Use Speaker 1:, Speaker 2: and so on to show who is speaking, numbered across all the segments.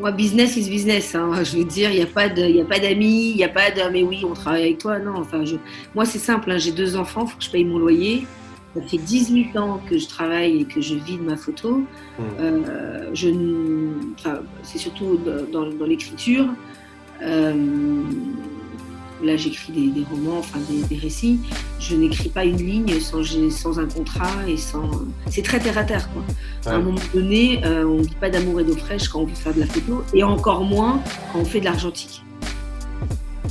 Speaker 1: Moi, business is business. Hein. Je veux dire, il n'y a pas d'amis, il n'y a pas de mais oui, on travaille avec toi. Non, enfin, je... moi, c'est simple. Hein. J'ai deux enfants, il faut que je paye mon loyer. Ça fait 18 ans que je travaille et que je vis de ma photo. Mmh. Euh, je... enfin, c'est surtout dans, dans l'écriture. Euh, là j'écris des, romans, enfin des, récits, je n'écris pas une ligne sans, sans, un contrat et sans. C'est très terre à terre quoi. À un moment donné, euh, on ne dit pas d'amour et d'eau fraîche quand on veut faire de la photo et encore moins quand on fait de l'argentique.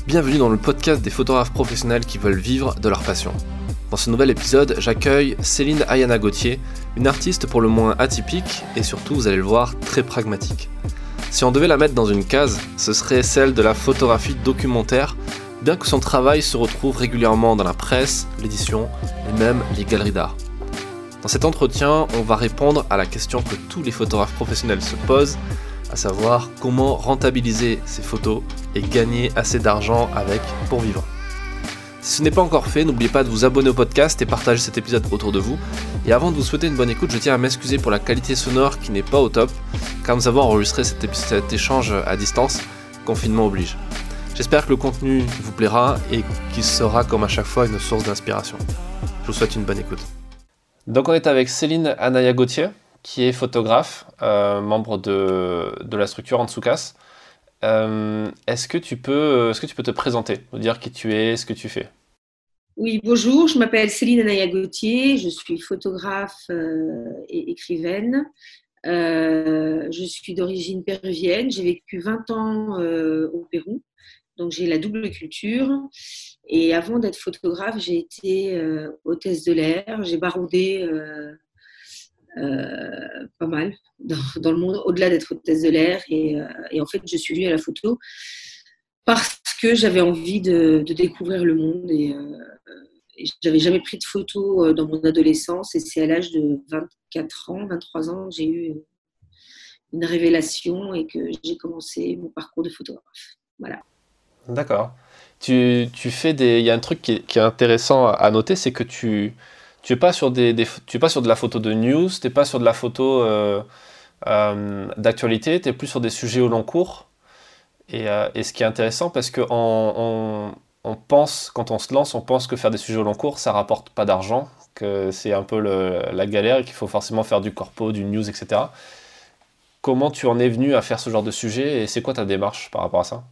Speaker 2: Bienvenue dans le podcast des photographes professionnels qui veulent vivre de leur passion. Dans ce nouvel épisode, j'accueille Céline Ayana Gauthier, une artiste pour le moins atypique et surtout, vous allez le voir, très pragmatique. Si on devait la mettre dans une case, ce serait celle de la photographie documentaire bien que son travail se retrouve régulièrement dans la presse, l'édition et même les galeries d'art. Dans cet entretien, on va répondre à la question que tous les photographes professionnels se posent, à savoir comment rentabiliser ses photos et gagner assez d'argent avec pour vivre. Si ce n'est pas encore fait, n'oubliez pas de vous abonner au podcast et partager cet épisode autour de vous. Et avant de vous souhaiter une bonne écoute, je tiens à m'excuser pour la qualité sonore qui n'est pas au top, car nous avons enregistré cet, cet échange à distance, confinement oblige. J'espère que le contenu vous plaira et qu'il sera comme à chaque fois une source d'inspiration. Je vous souhaite une bonne écoute. Donc on est avec Céline Anaya Gauthier, qui est photographe, euh, membre de, de, la structure Antsoukas. Euh, est-ce, que tu peux, est-ce que tu peux te présenter, nous dire qui tu es, ce que tu fais?
Speaker 1: Oui, bonjour, je m'appelle Céline Anaya Gauthier, je suis photographe euh, et écrivaine. je suis d'origine péruvienne, j'ai vécu 20 ans au Pérou donc j'ai la double culture. Et avant d'être photographe, j'ai été euh, hôtesse de l'air. J'ai baroudé euh, euh, pas mal dans, le monde, au-delà d'être hôtesse de l'air. Et, en fait, je suis venue à la photo parce que j'avais envie de, découvrir le monde. Et, et j'avais jamais pris de photos dans mon adolescence. Et c'est à l'âge de 24 ans, 23 ans, j'ai eu une révélation et que j'ai commencé mon parcours de photographe. Voilà.
Speaker 2: D'accord. Tu, tu, fais des. Il y a un truc qui est, intéressant à noter, c'est que tu tu es pas sur des, tu es pas sur de la photo de news, tu n'es pas sur de la photo euh, euh, d'actualité, tu es plus sur des sujets au long cours. Et, euh, et ce qui est intéressant, parce que on, on, pense, quand on se lance, on pense que faire des sujets au long cours, ça rapporte pas d'argent, que c'est un peu la galère qu'il faut forcément faire du corpo, du news, etc. Comment tu en es venu à faire ce genre de sujet et c'est quoi ta démarche par rapport à ça?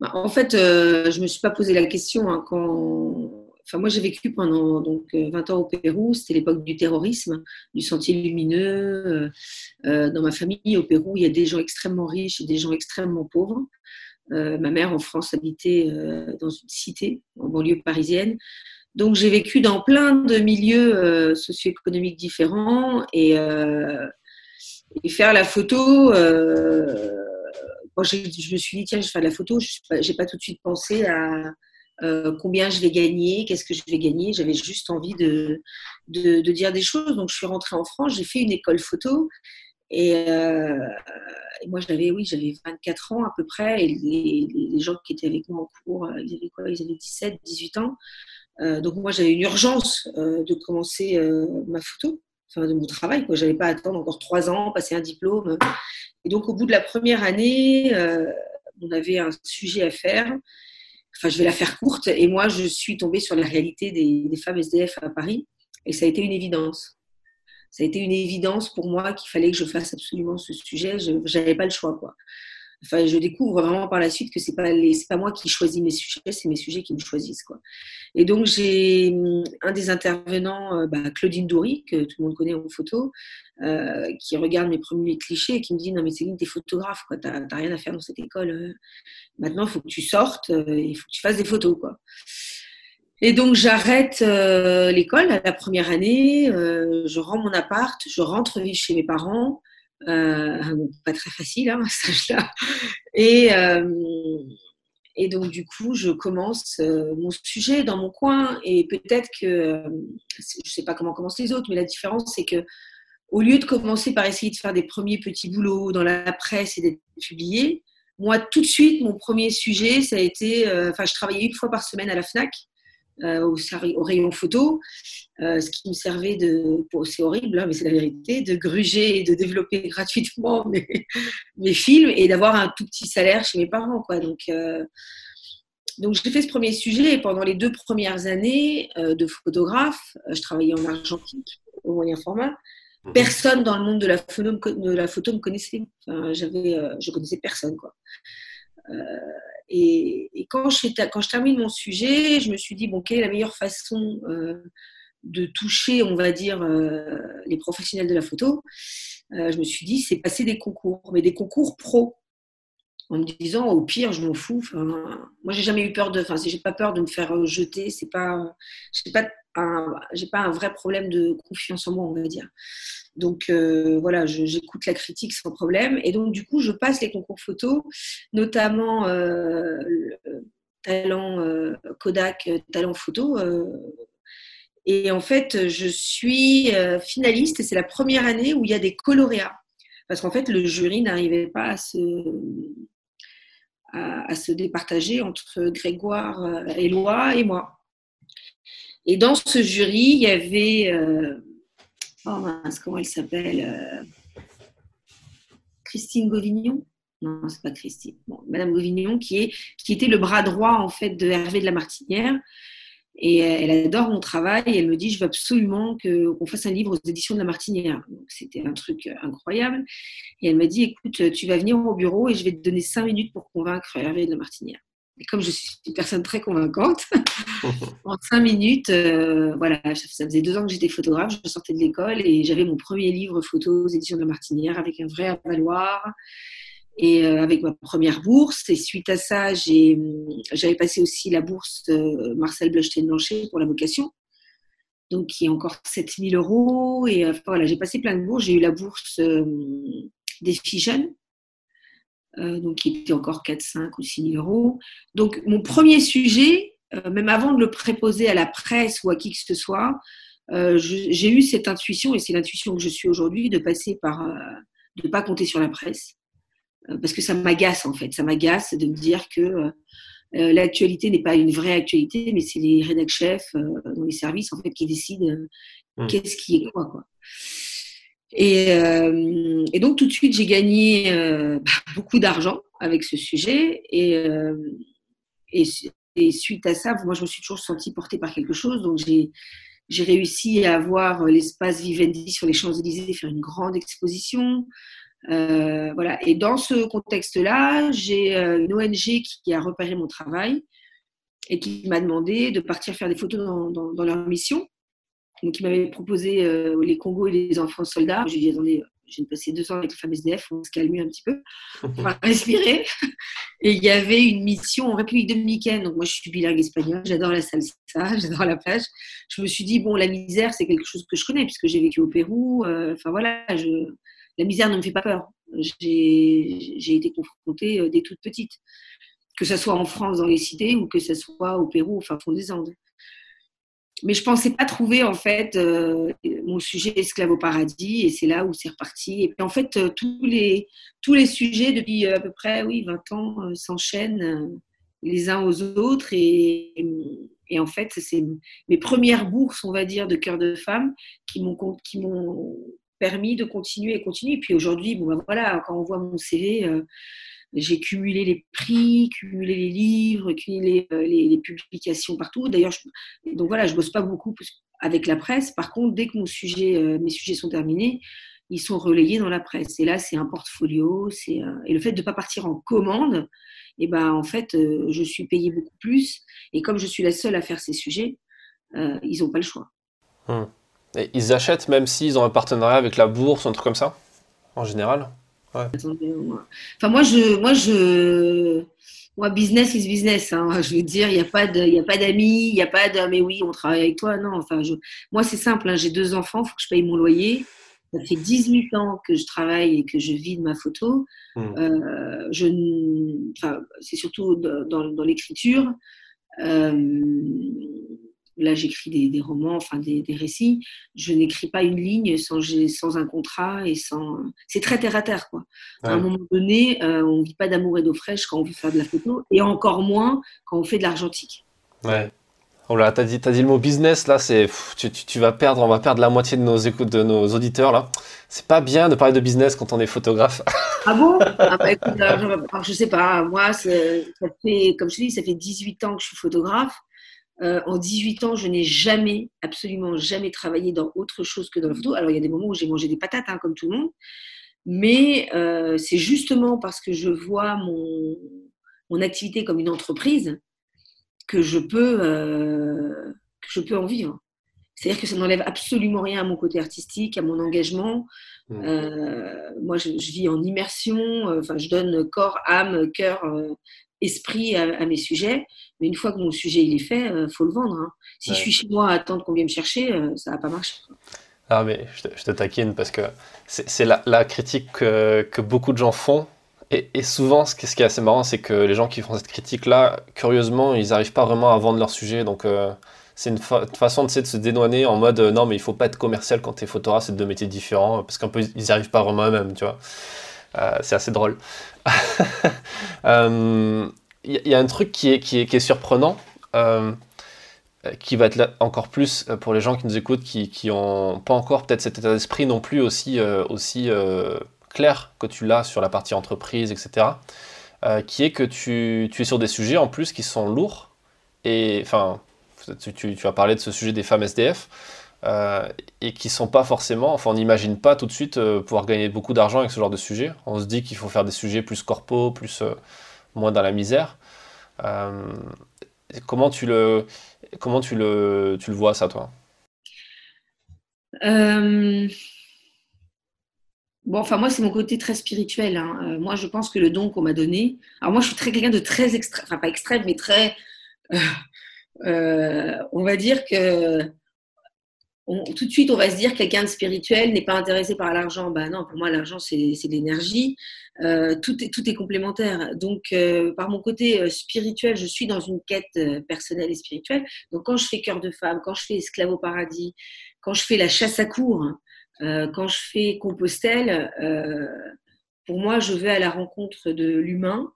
Speaker 1: Bah, en fait, euh, je ne me suis pas posé la question hein, quand. Enfin, moi, j'ai vécu pendant donc 20 euh, ans au Pérou. C'était l'époque du terrorisme, du sentier lumineux. Euh, dans ma famille, au Pérou, il y a des gens extrêmement riches et des gens extrêmement pauvres. ma mère, en France, habitait dans une cité, en banlieue parisienne. Donc, j'ai vécu dans plein de milieux socio-économiques différents et, et, faire la photo je, me suis dit, tiens, je vais faire de la photo, je n'ai pas, tout de suite pensé à euh, combien je vais gagner, qu'est-ce que je vais gagner. J'avais juste envie de, de, dire des choses. Donc, je suis rentrée en France, j'ai fait une école photo. Et, euh, moi, j'avais, oui, j'avais 24 ans à peu près. Et les, gens qui étaient avec moi en cours, euh, ils avaient quoi? Ils avaient 17, 18 ans. donc, moi, j'avais une urgence de commencer ma photo enfin, de mon travail. Je n'allais pas attendre encore trois ans, passer un diplôme. Et donc, au bout de la première année, euh, on avait un sujet à faire. Enfin, je vais la faire courte. Et moi, je suis tombée sur la réalité des, femmes SDF à Paris. Et ça a été une évidence. Ça a été une évidence pour moi qu'il fallait que je fasse absolument ce sujet. Je n'avais pas le choix. Quoi. Enfin, je découvre vraiment par la suite que c'est pas pas moi qui choisis mes sujets, c'est mes sujets qui me choisissent quoi. Et donc j'ai hum, un des intervenants, euh, bah, Claudine Doury, que tout le monde connaît en photo, euh, qui regarde mes premiers clichés et qui me dit non mais Céline t'es photographe quoi, t'as rien à faire dans cette école. Euh. Maintenant il faut que tu sortes, il faut que tu fasses des photos quoi. Et donc j'arrête l'école la première année, je rends mon appart, je rentre vivre chez mes parents. Euh, pas très facile hein. Et, euh, et donc, du coup, je commence euh, mon sujet dans mon coin. Et peut-être que, je ne sais pas comment commencent les autres, mais la différence, c'est que au lieu de commencer par essayer de faire des premiers petits boulots dans la presse et d'être publié, moi, tout de suite, mon premier sujet, ça a été. Enfin, je travaillais une fois par semaine à la Fnac. Au, au, rayon photo, ce qui me servait de, c'est horrible, hein, mais c'est la vérité, de gruger et de développer gratuitement mes, mes films et d'avoir un tout petit salaire chez mes parents. Quoi. Donc, donc j'ai fait ce premier sujet et pendant les deux premières années de photographe, je travaillais en argentique au moyen format. Mhm. Personne dans le monde de la photo, de la photo me connaissait. Enfin, j'avais, euh, je connaissais personne. Quoi. Euh, et, quand, je, quand je termine mon sujet, je me suis dit, bon, quelle est la meilleure façon euh, de toucher, on va dire, les professionnels de la photo? Je me suis dit, c'est passer des concours, mais des concours pro. En me disant au pire je m'en fous. Enfin, moi j'ai jamais eu peur de enfin j'ai pas peur de me faire jeter. C'est pas pas j'ai pas un vrai problème de confiance en moi, on va dire. Donc euh, voilà, j'écoute la critique sans problème. Et donc du coup, je passe les concours photo, notamment euh, talent euh, Kodak, talent photo. et en fait, je suis finaliste. Et c'est la première année où il y a des coloréats, parce qu'en fait, le jury n'arrivait pas à se à, à, se départager entre Grégoire, Éloi et moi. Et dans ce jury, il y avait. Euh, oh comment elle s'appelle euh, Christine Govignon? Non, c'est pas Christine. Madame Govignon, qui, est, qui était le bras droit en fait de Hervé de la Martinière. Et elle adore mon travail et elle me dit je veux absolument qu'on fasse un livre aux éditions de la Martinière. C'était un truc incroyable. Et elle m'a dit écoute, tu vas venir au bureau et je vais te donner cinq minutes pour convaincre Hervé de la Martinière. Et comme je suis une personne très convaincante, en cinq minutes, euh, voilà, ça faisait deux ans que j'étais photographe, je sortais de l'école et j'avais mon premier livre photo aux éditions de la Martinière avec un vrai avaloir et euh, avec ma première bourse. Et suite à ça, j'avais passé aussi la bourse euh, Marcel Bleustein-Blanchet pour la vocation, donc qui est encore 7000 euros. Et voilà, j'ai passé plein de bourses. J'ai eu la bourse des filles jeunes euh, donc qui était encore 4, 5 ou 6 000 euros. Donc mon premier sujet, euh, même avant de le préposer à la presse ou à qui que ce soit, euh, j'ai eu cette intuition, et c'est l'intuition que je suis aujourd'hui, de passer par, de ne pas compter sur la presse. parce que ça m'agace en fait, ça m'agace de me dire que l'actualité n'est pas une vraie actualité, mais c'est les rédacteurs chefs dans les services en fait qui décident mmh. qu'est-ce qui est quoi. quoi. Euh, et, donc tout de suite, j'ai gagné euh, beaucoup d'argent avec ce sujet. Euh, et, suite à ça, moi, je me suis toujours sentie portée par quelque chose. Donc j'ai, réussi à avoir l'espace Vivendi sur les Champs-Élysées, faire une grande exposition. voilà. Et dans ce contexte-là, j'ai une ONG qui a repéré mon travail et qui m'a demandé de partir faire des photos dans leur mission. Donc, il m'avait proposé euh, les Congos et les enfants soldats. J'ai dit, attendez, j'ai passé deux ans avec les femmes SDF, on se calmer un petit peu, on va respirer. Et il y avait une mission en République dominicaine. Donc, moi, je suis bilingue espagnol, j'adore la salsa, j'adore la plage. Je me suis dit, bon, la misère, c'est quelque chose que je connais, puisque j'ai vécu au Pérou. Euh, enfin, voilà, je... la misère ne me fait pas peur. J'ai été confrontée euh, dès toute petite, que ce soit en France, dans les cités, ou que ce soit au Pérou, au fin fond des Andes mais je pensais pas trouver en fait euh, mon sujet esclave au paradis et c'est là où c'est reparti. Et puis en fait euh, tous les tous les sujets depuis euh, à peu près oui 20 ans s'enchaînent les uns aux autres et, et en fait c'est mes premières bourses on va dire de cœur de femme qui m'ont qui m'ont permis de continuer et continuer. Et puis aujourd'hui bon ben voilà quand on voit mon CV j'ai cumulé les prix, cumulé les livres, cumulé euh, les, publications partout. D'ailleurs, donc voilà, je bosse pas beaucoup avec la presse. Par contre, dès que euh, mes sujets sont terminés, ils sont relayés dans la presse. Et là, c'est un portfolio. Euh, et le fait de ne pas partir en commande, et eh ben en fait, je suis payée beaucoup plus. Et comme je suis la seule à faire ces sujets, ils n'ont pas le choix.
Speaker 2: Et ils achètent même s'ils ont un partenariat avec la bourse, un truc comme ça, en général?
Speaker 1: Enfin, moi, je, moi, je, moi, business is business. Hein. Je veux dire, il n'y a pas de, il a pas d'amis, il n'y a pas de, mais oui, on travaille avec toi. Non, enfin, je, moi, c'est simple. Hein. J'ai deux enfants, il faut que je paye mon loyer. Ça fait 18 ans que je travaille et que je vis de ma photo. Hmm. Euh, je, enfin, c'est surtout dans, dans l'écriture. Euh, là j'écris des, romans, enfin des, récits, je n'écris pas une ligne sans, sans un contrat et sans. C'est très terre à terre, quoi. À un moment donné, euh, on ne vit pas d'amour et d'eau fraîche quand on veut faire de la photo, et encore moins quand on fait de l'argentique.
Speaker 2: Ouais. Oh là, t'as dit, as dit le mot business, là, c'est, tu, vas perdre, on va perdre la moitié de nos écoutes, de nos auditeurs, là. C'est pas bien de parler de business quand on est photographe.
Speaker 1: Ah bon? Ah bah, écoute, euh, je, sais pas, moi, ça fait, comme je te dis, ça fait 18 ans que je suis photographe. Euh, en 18 ans, je n'ai jamais, absolument jamais travaillé dans autre chose que dans la photo. Alors, il y a des moments où j'ai mangé des patates, hein, comme tout le monde. Mais euh, c'est justement parce que je vois mon, mon activité comme une entreprise que je peux, euh, que je peux en vivre. C'est-à-dire que ça n'enlève absolument rien à mon côté artistique, à mon engagement. Mmh. Euh, moi, je, vis en immersion, enfin, je donne corps, âme, cœur, esprit à, mes sujets. Mais une fois que mon sujet il est fait, il faut le vendre. Hein. Si je suis chez moi à attendre qu'on vienne me chercher, ça va pas marcher.
Speaker 2: Ah, mais je te, taquine parce que c'est la, la, critique que, que, beaucoup de gens font et, souvent, ce qui, est assez marrant, c'est que les gens qui font cette critique-là, curieusement, ils n'arrivent pas vraiment à vendre leur sujet. Donc, euh, c'est une, façon de, de se dédouaner en mode euh, non, mais il faut pas être commercial quand tu es photographe, c'est deux métiers différents, parce qu'un peu, ils n'y arrivent pas vraiment eux-mêmes, tu vois. Euh, c'est assez drôle. Il y, a un truc qui est, qui est, qui est surprenant, qui va être encore plus pour les gens qui nous écoutent, qui n'ont pas encore peut-être cet état d'esprit non plus aussi. aussi clair que tu l'as sur la partie entreprise, etc., euh, qui est que tu, es sur des sujets en plus qui sont lourds. Et enfin, tu, tu, tu as parlé de ce sujet des femmes SDF. Euh, et qui sont pas forcément, enfin on n'imagine pas tout de suite euh, pouvoir gagner beaucoup d'argent avec ce genre de sujet. On se dit qu'il faut faire des sujets plus corpo, plus moins dans la misère. comment tu le, comment tu le, tu le vois ça toi?
Speaker 1: Bon, enfin, moi, c'est mon côté très spirituel. Hein. Euh, moi, je pense que le don qu'on m'a donné. Alors, moi, je suis très quelqu'un de très extrême, enfin, pas extrême, mais très. Euh, euh, on va dire que. Tout de suite, on va se dire que quelqu'un de spirituel n'est pas intéressé par l'argent. Ben non, pour moi, l'argent, c'est de l'énergie. tout, est, tout est complémentaire. Donc, par mon côté spirituel, je suis dans une quête personnelle et spirituelle. Donc, quand je fais cœur de femme, quand je fais esclave au paradis, quand je fais la chasse à cour, euh, quand je fais Compostelle, euh, pour moi, je vais à la rencontre de l'humain.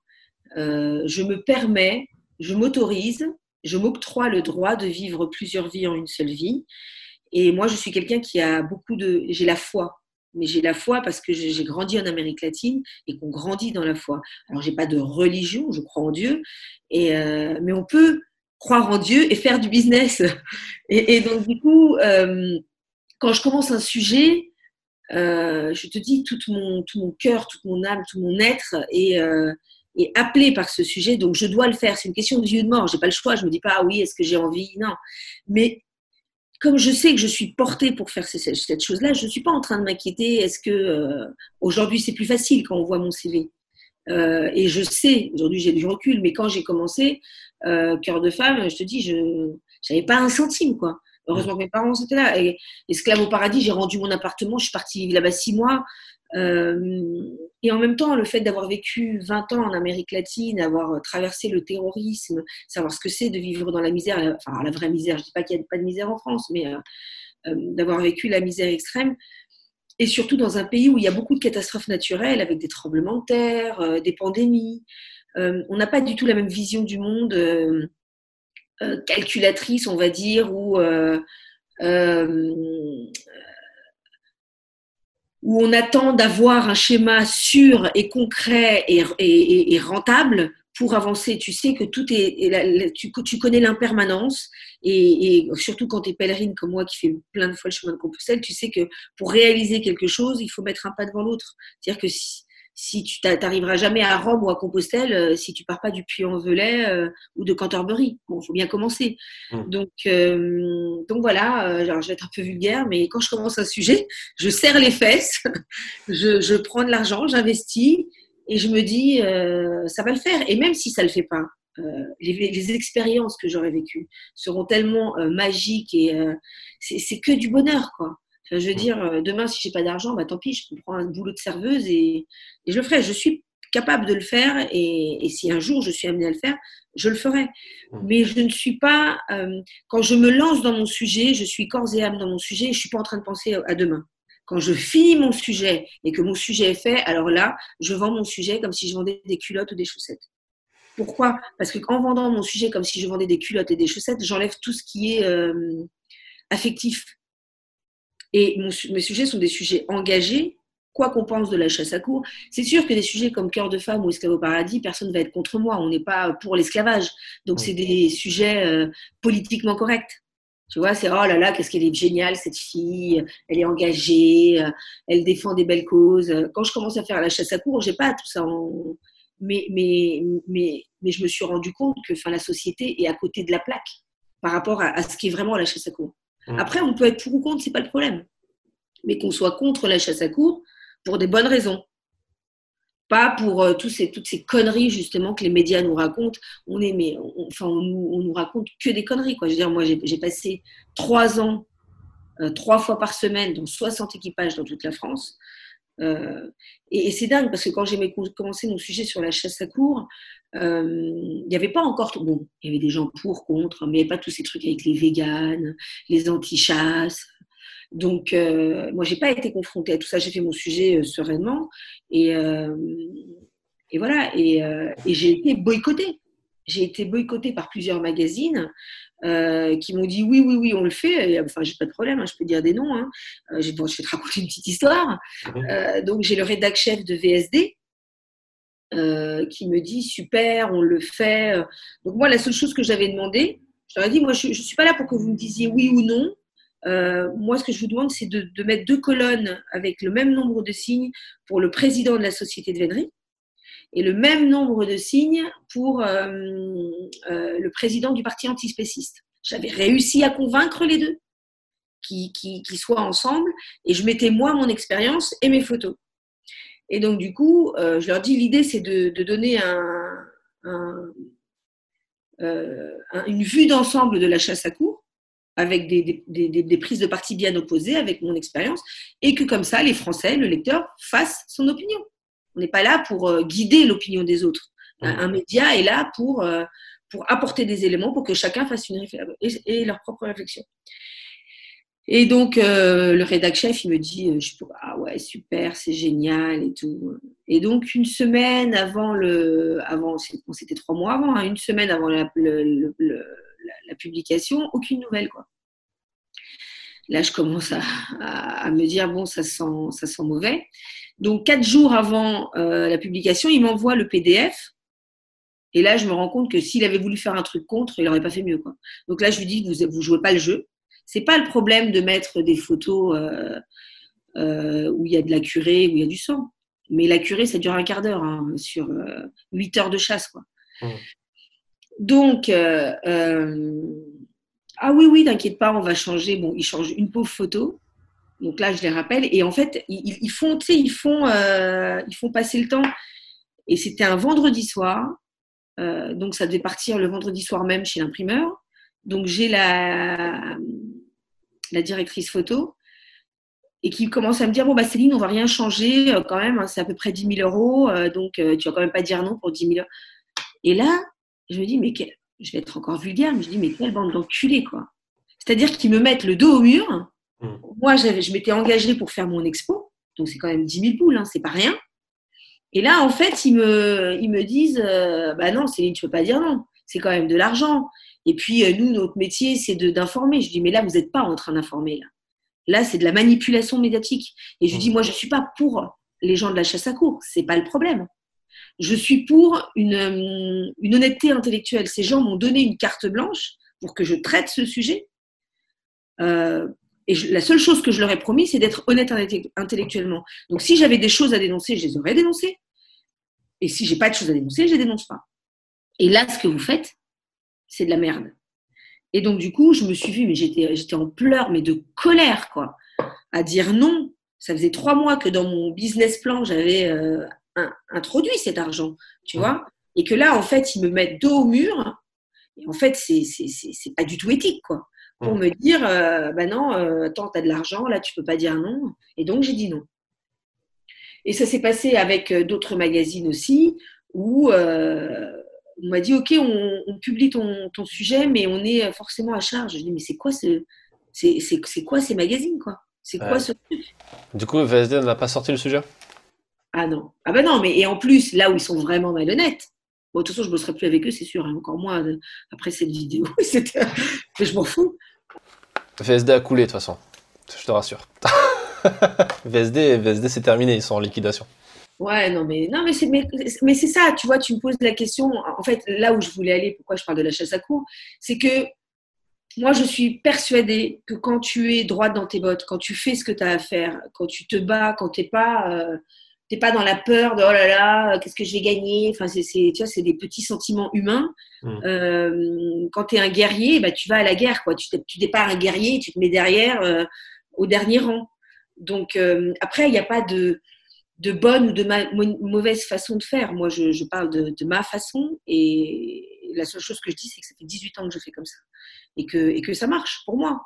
Speaker 1: Euh, je me permets, je m'autorise, je m'octroie le droit de vivre plusieurs vies en une seule vie. Et moi, je suis quelqu'un qui a beaucoup de... J'ai la foi. Mais j'ai la foi parce que j'ai grandi en Amérique latine et qu'on grandit dans la foi. Alors, j'ai pas de religion, je crois en Dieu. Et, mais on peut croire en Dieu et faire du business. Et, donc, du coup, quand je commence un sujet, euh, je te dis, tout mon, tout mon cœur, toute mon âme, tout mon être est, euh, appelé par ce sujet, donc je dois le faire. C'est une question de vie ou de mort. J'ai pas le choix. Je me dis pas, ah oui, est-ce que j'ai envie? Non. Mais comme je sais que je suis portée pour faire cette, chose-là, je ne suis pas en train de m'inquiéter. Est-ce que euh, aujourd'hui c'est plus facile quand on voit mon CV Et je sais, aujourd'hui j'ai du recul, mais quand j'ai commencé, cœur de femme, je te dis, je n'avais pas un centime, quoi. Heureusement que mes parents étaient là. Et esclave au paradis, j'ai rendu mon appartement, je suis partie là-bas six mois. Euh, et en même temps, le fait d'avoir vécu 20 ans en Amérique latine, d'avoir traversé le terrorisme, savoir ce que c'est de vivre dans la misère, enfin la vraie misère, je ne dis pas qu'il n'y a pas de misère en France, mais euh, euh, d'avoir vécu la misère extrême, et surtout dans un pays où il y a beaucoup de catastrophes naturelles, avec des tremblements de terre, des pandémies. on n'a pas du tout la même vision du monde euh, calculatrice, on va dire, ou euh, euh, où on attend d'avoir un schéma sûr et concret et, rentable pour avancer. Tu sais que tout est, tu, connais l'impermanence et, surtout quand tu es pèlerine comme moi qui fais plein de fois le chemin de Compostelle, tu sais que pour réaliser quelque chose, il faut mettre un pas devant l'autre. C'est-à-dire que si, si tu n'arriveras jamais à Rome ou à Compostelle euh, si tu pars pas du Puy-en-Velay euh, ou de Canterbury. Bon, il faut bien commencer. Mmh. Donc, euh, donc voilà, je vais être un peu vulgaire, mais quand je commence un sujet, je serre les fesses, je, prends de l'argent, j'investis et je me dis, ça va le faire. Et même si ça ne le fait pas, les, expériences que j'aurais vécues seront tellement magiques et c'est que du bonheur, quoi je veux dire, euh, demain, si j'ai pas d'argent, bah, tant pis, je prends un boulot de serveuse et, je le ferai. Je suis capable de le faire et, si un jour je suis amenée à le faire, je le ferai. Mais je ne suis pas, euh, quand je me lance dans mon sujet, je suis corps et âme dans mon sujet et je suis pas en train de penser à demain. Quand je finis mon sujet et que mon sujet est fait, alors là, je vends mon sujet comme si je vendais des culottes ou des chaussettes. Pourquoi? Parce qu'en vendant mon sujet comme si je vendais des culottes et des chaussettes, j'enlève tout ce qui est euh, affectif. Et mes sujets sont des sujets engagés, quoi qu'on pense de la chasse à cour. C'est sûr que des sujets comme Cœur de femme ou Esclave au paradis, personne ne va être contre moi. On n'est pas pour l'esclavage. Donc, c'est des sujets euh, politiquement corrects. Tu vois, c'est oh là là, qu'est-ce qu'elle est géniale, cette fille, elle est engagée, euh, elle défend des belles causes. Quand je commence à faire la chasse à cour, j'ai pas tout ça en, mais, mais, mais, mais je me suis rendu compte que enfin, la société est à côté de la plaque par rapport à, ce qui est vraiment la chasse à cour. Mmh. Après, on peut être pour ou contre, c'est pas le problème. Mais qu'on soit contre la chasse à cour pour des bonnes raisons. Pas pour euh, ces, toutes ces conneries justement que les médias nous racontent. On est, mais, enfin, on, nous raconte que des conneries. Quoi. Je veux dire, moi, j'ai passé trois ans, euh, trois fois par semaine, dans 60 équipages dans toute la France. Euh, et, c'est dingue parce que quand j'ai commencé mon sujet sur la chasse à cour, euh, il n'y avait pas encore. Bon, il y avait des gens pour, contre, mais il n'y avait pas tous ces trucs avec les véganes, les anti-chasses. Donc, euh, moi, j'ai pas été confrontée à tout ça. J'ai fait mon sujet sereinement. Et, et voilà. Et, et j'ai été boycottée. J'ai été boycottée par plusieurs magazines euh, qui m'ont dit oui, oui, oui, on le fait. Et, enfin, j'ai pas de problème, hein, je peux dire des noms. Hein. Euh, je vais te raconter une petite histoire. Euh, donc, j'ai le rédac chef de VSD qui me dit super, on le fait. Donc, moi, la seule chose que j'avais demandé, je leur ai dit moi, je ne suis pas là pour que vous me disiez oui ou non. moi, ce que je vous demande, c'est de, mettre deux colonnes avec le même nombre de signes pour le président de la société de vénerie et le même nombre de signes pour euh, euh, le président du parti antispéciste. J'avais réussi à convaincre les deux qui, qui, soient ensemble et je mettais moi mon expérience et mes photos. Et donc du coup, euh, je leur dis l'idée c'est de, donner une vue d'ensemble de la chasse à cour avec des, des, prises de parti bien opposées, avec mon expérience, et que comme ça, les Français, le lecteur, fassent son opinion. On n'est pas là pour euh, guider l'opinion des autres. Un, média est là pour, euh, pour apporter des éléments pour que chacun fasse une réflexion et, leur propre réflexion. Et donc, euh, le rédac chef, il me dit je, Ah ouais, super, c'est génial et tout. Et donc, une semaine avant le. Avant, c'était trois mois avant, hein, une semaine avant la, la, publication, aucune nouvelle, quoi. Là, je commence à, à, me dire Bon, ça sent, ça sent mauvais. Donc, quatre jours avant euh, la publication, il m'envoie le PDF. Et là, je me rends compte que s'il avait voulu faire un truc contre, il n'aurait pas fait mieux. Quoi. Donc là, je lui dis, vous ne jouez pas le jeu. C'est pas le problème de mettre des photos euh, euh, où il y a de la curée, où il y a du sang. Mais la curée, ça dure un quart d'heure hein, sur huit heures de chasse. Quoi. Mmh. Donc, ah oui, oui, t'inquiète pas, on va changer. Bon, il change une pauvre photo. Donc là, je les rappelle. Et en fait, ils, font, tu sais, ils font, euh, ils font passer le temps. Et c'était un vendredi soir. Euh, donc ça devait partir le vendredi soir même chez l'imprimeur. Donc j'ai la, la directrice photo et qui commence à me dire bon bah Céline on va rien changer euh, quand même hein, c'est à peu près 10 000 euros donc tu vas quand même pas dire non pour 10 000 euros et là je me dis mais je vais être encore vulgaire mais je dis mais quelle bande d'enculés quoi c'est à dire qu'ils me mettent le dos au mur Mm. Moi, je m'étais engagée pour faire mon expo, donc c'est quand même 10 000 boules, hein, c'est pas rien. Et là, en fait, ils me, ils me disent euh, Bah non, Céline, tu peux pas dire non, c'est quand même de l'argent. Et puis, euh, nous, notre métier, c'est d'informer. Je dis Mais là, vous n'êtes pas en train d'informer. Là, là c'est de la manipulation médiatique. Et je dis Moi, je ne suis pas pour les gens de la chasse à cour, c'est pas le problème. Je suis pour une, euh, une honnêteté intellectuelle. Ces gens m'ont donné une carte blanche pour que je traite ce sujet. Euh, et la seule chose que je leur ai promis, c'est d'être honnête intellectuellement. Donc, si j'avais des choses à dénoncer, je les aurais dénoncées. Et si j'ai pas de choses à dénoncer, je les dénonce pas. Et là, ce que vous faites, c'est de la merde. Et donc, du coup, je me suis vue, mais j'étais, j'étais en pleurs, mais de colère, quoi, à dire non. Ça faisait trois mois que dans mon business plan, j'avais euh, introduit cet argent, tu vois, et que là, en fait, ils me mettent dos au mur. Et en fait, c'est, c'est, pas du tout éthique, quoi pour me dire bah non, euh, attends, tu as de l'argent, là, tu peux pas dire non. Et donc, j'ai dit non. Et ça s'est passé avec d'autres magazines aussi, où on m'a dit Ok, on, publie ton, sujet, mais on est forcément à charge. Je dis Mais c'est quoi, ce, c'est, quoi ces magazines quoi? C'est quoi ce truc?
Speaker 2: Du coup, VSD n'a pas sorti le sujet?
Speaker 1: Ah non. Ah bah non, mais et en plus, là où ils sont vraiment malhonnêtes, Bon, de toute façon, je ne bosserai plus avec eux, c'est sûr, hein, encore moins après cette vidéo, Mais je m'en fous.
Speaker 2: VSD a coulé, de toute façon, je te rassure. VSD, VSD c'est terminé, ils sont en liquidation.
Speaker 1: Ouais, non, mais, non, mais c'est mais, c'est ça, tu vois, tu me poses la question. En fait, là où je voulais aller, pourquoi je parle de la chasse à cours, c'est que moi, je suis persuadée que quand tu es droite dans tes bottes, quand tu fais ce que tu as à faire, quand tu te bats, quand tu n'es pas, euh, pas dans la peur de oh là là, qu'est-ce que je vais gagner Enfin, c'est, tu vois, c'est des petits sentiments humains. Mmh. Euh, quand tu es un guerrier, bah, tu vas à la guerre. Quoi. Tu, tu pas un guerrier, tu te mets derrière euh, au dernier rang. Donc, après, il n'y a pas de de bonne ou de mauvaise façon de faire. Moi, je, parle de, ma façon et la seule chose que je dis, c'est que ça fait 18 ans que je fais comme ça et que, et que ça marche pour moi.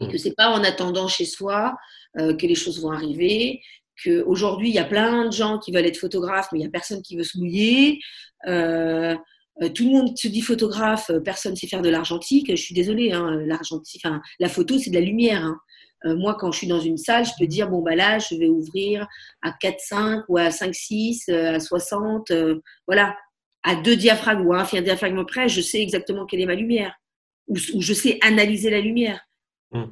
Speaker 1: Et mmh. que c'est pas en attendant chez soi euh, que les choses vont arriver. Qu'aujourd'hui, il y a plein de gens qui veulent être photographes, mais il n'y a personne qui veut se mouiller. Euh, euh, tout le monde se dit photographe, personne ne sait faire de l'argentique. Je suis désolée, hein, l'argentique, enfin, la photo, c'est de la lumière. Hein. Euh, moi, quand je suis dans une salle, je peux dire, bon, bah là, je vais ouvrir à 4-5 ou à 5-6, euh, à 60, euh, voilà, à deux diaphragmes ou à un diaphragme près, je sais exactement quelle est ma lumière, ou, je sais analyser la lumière. Mm.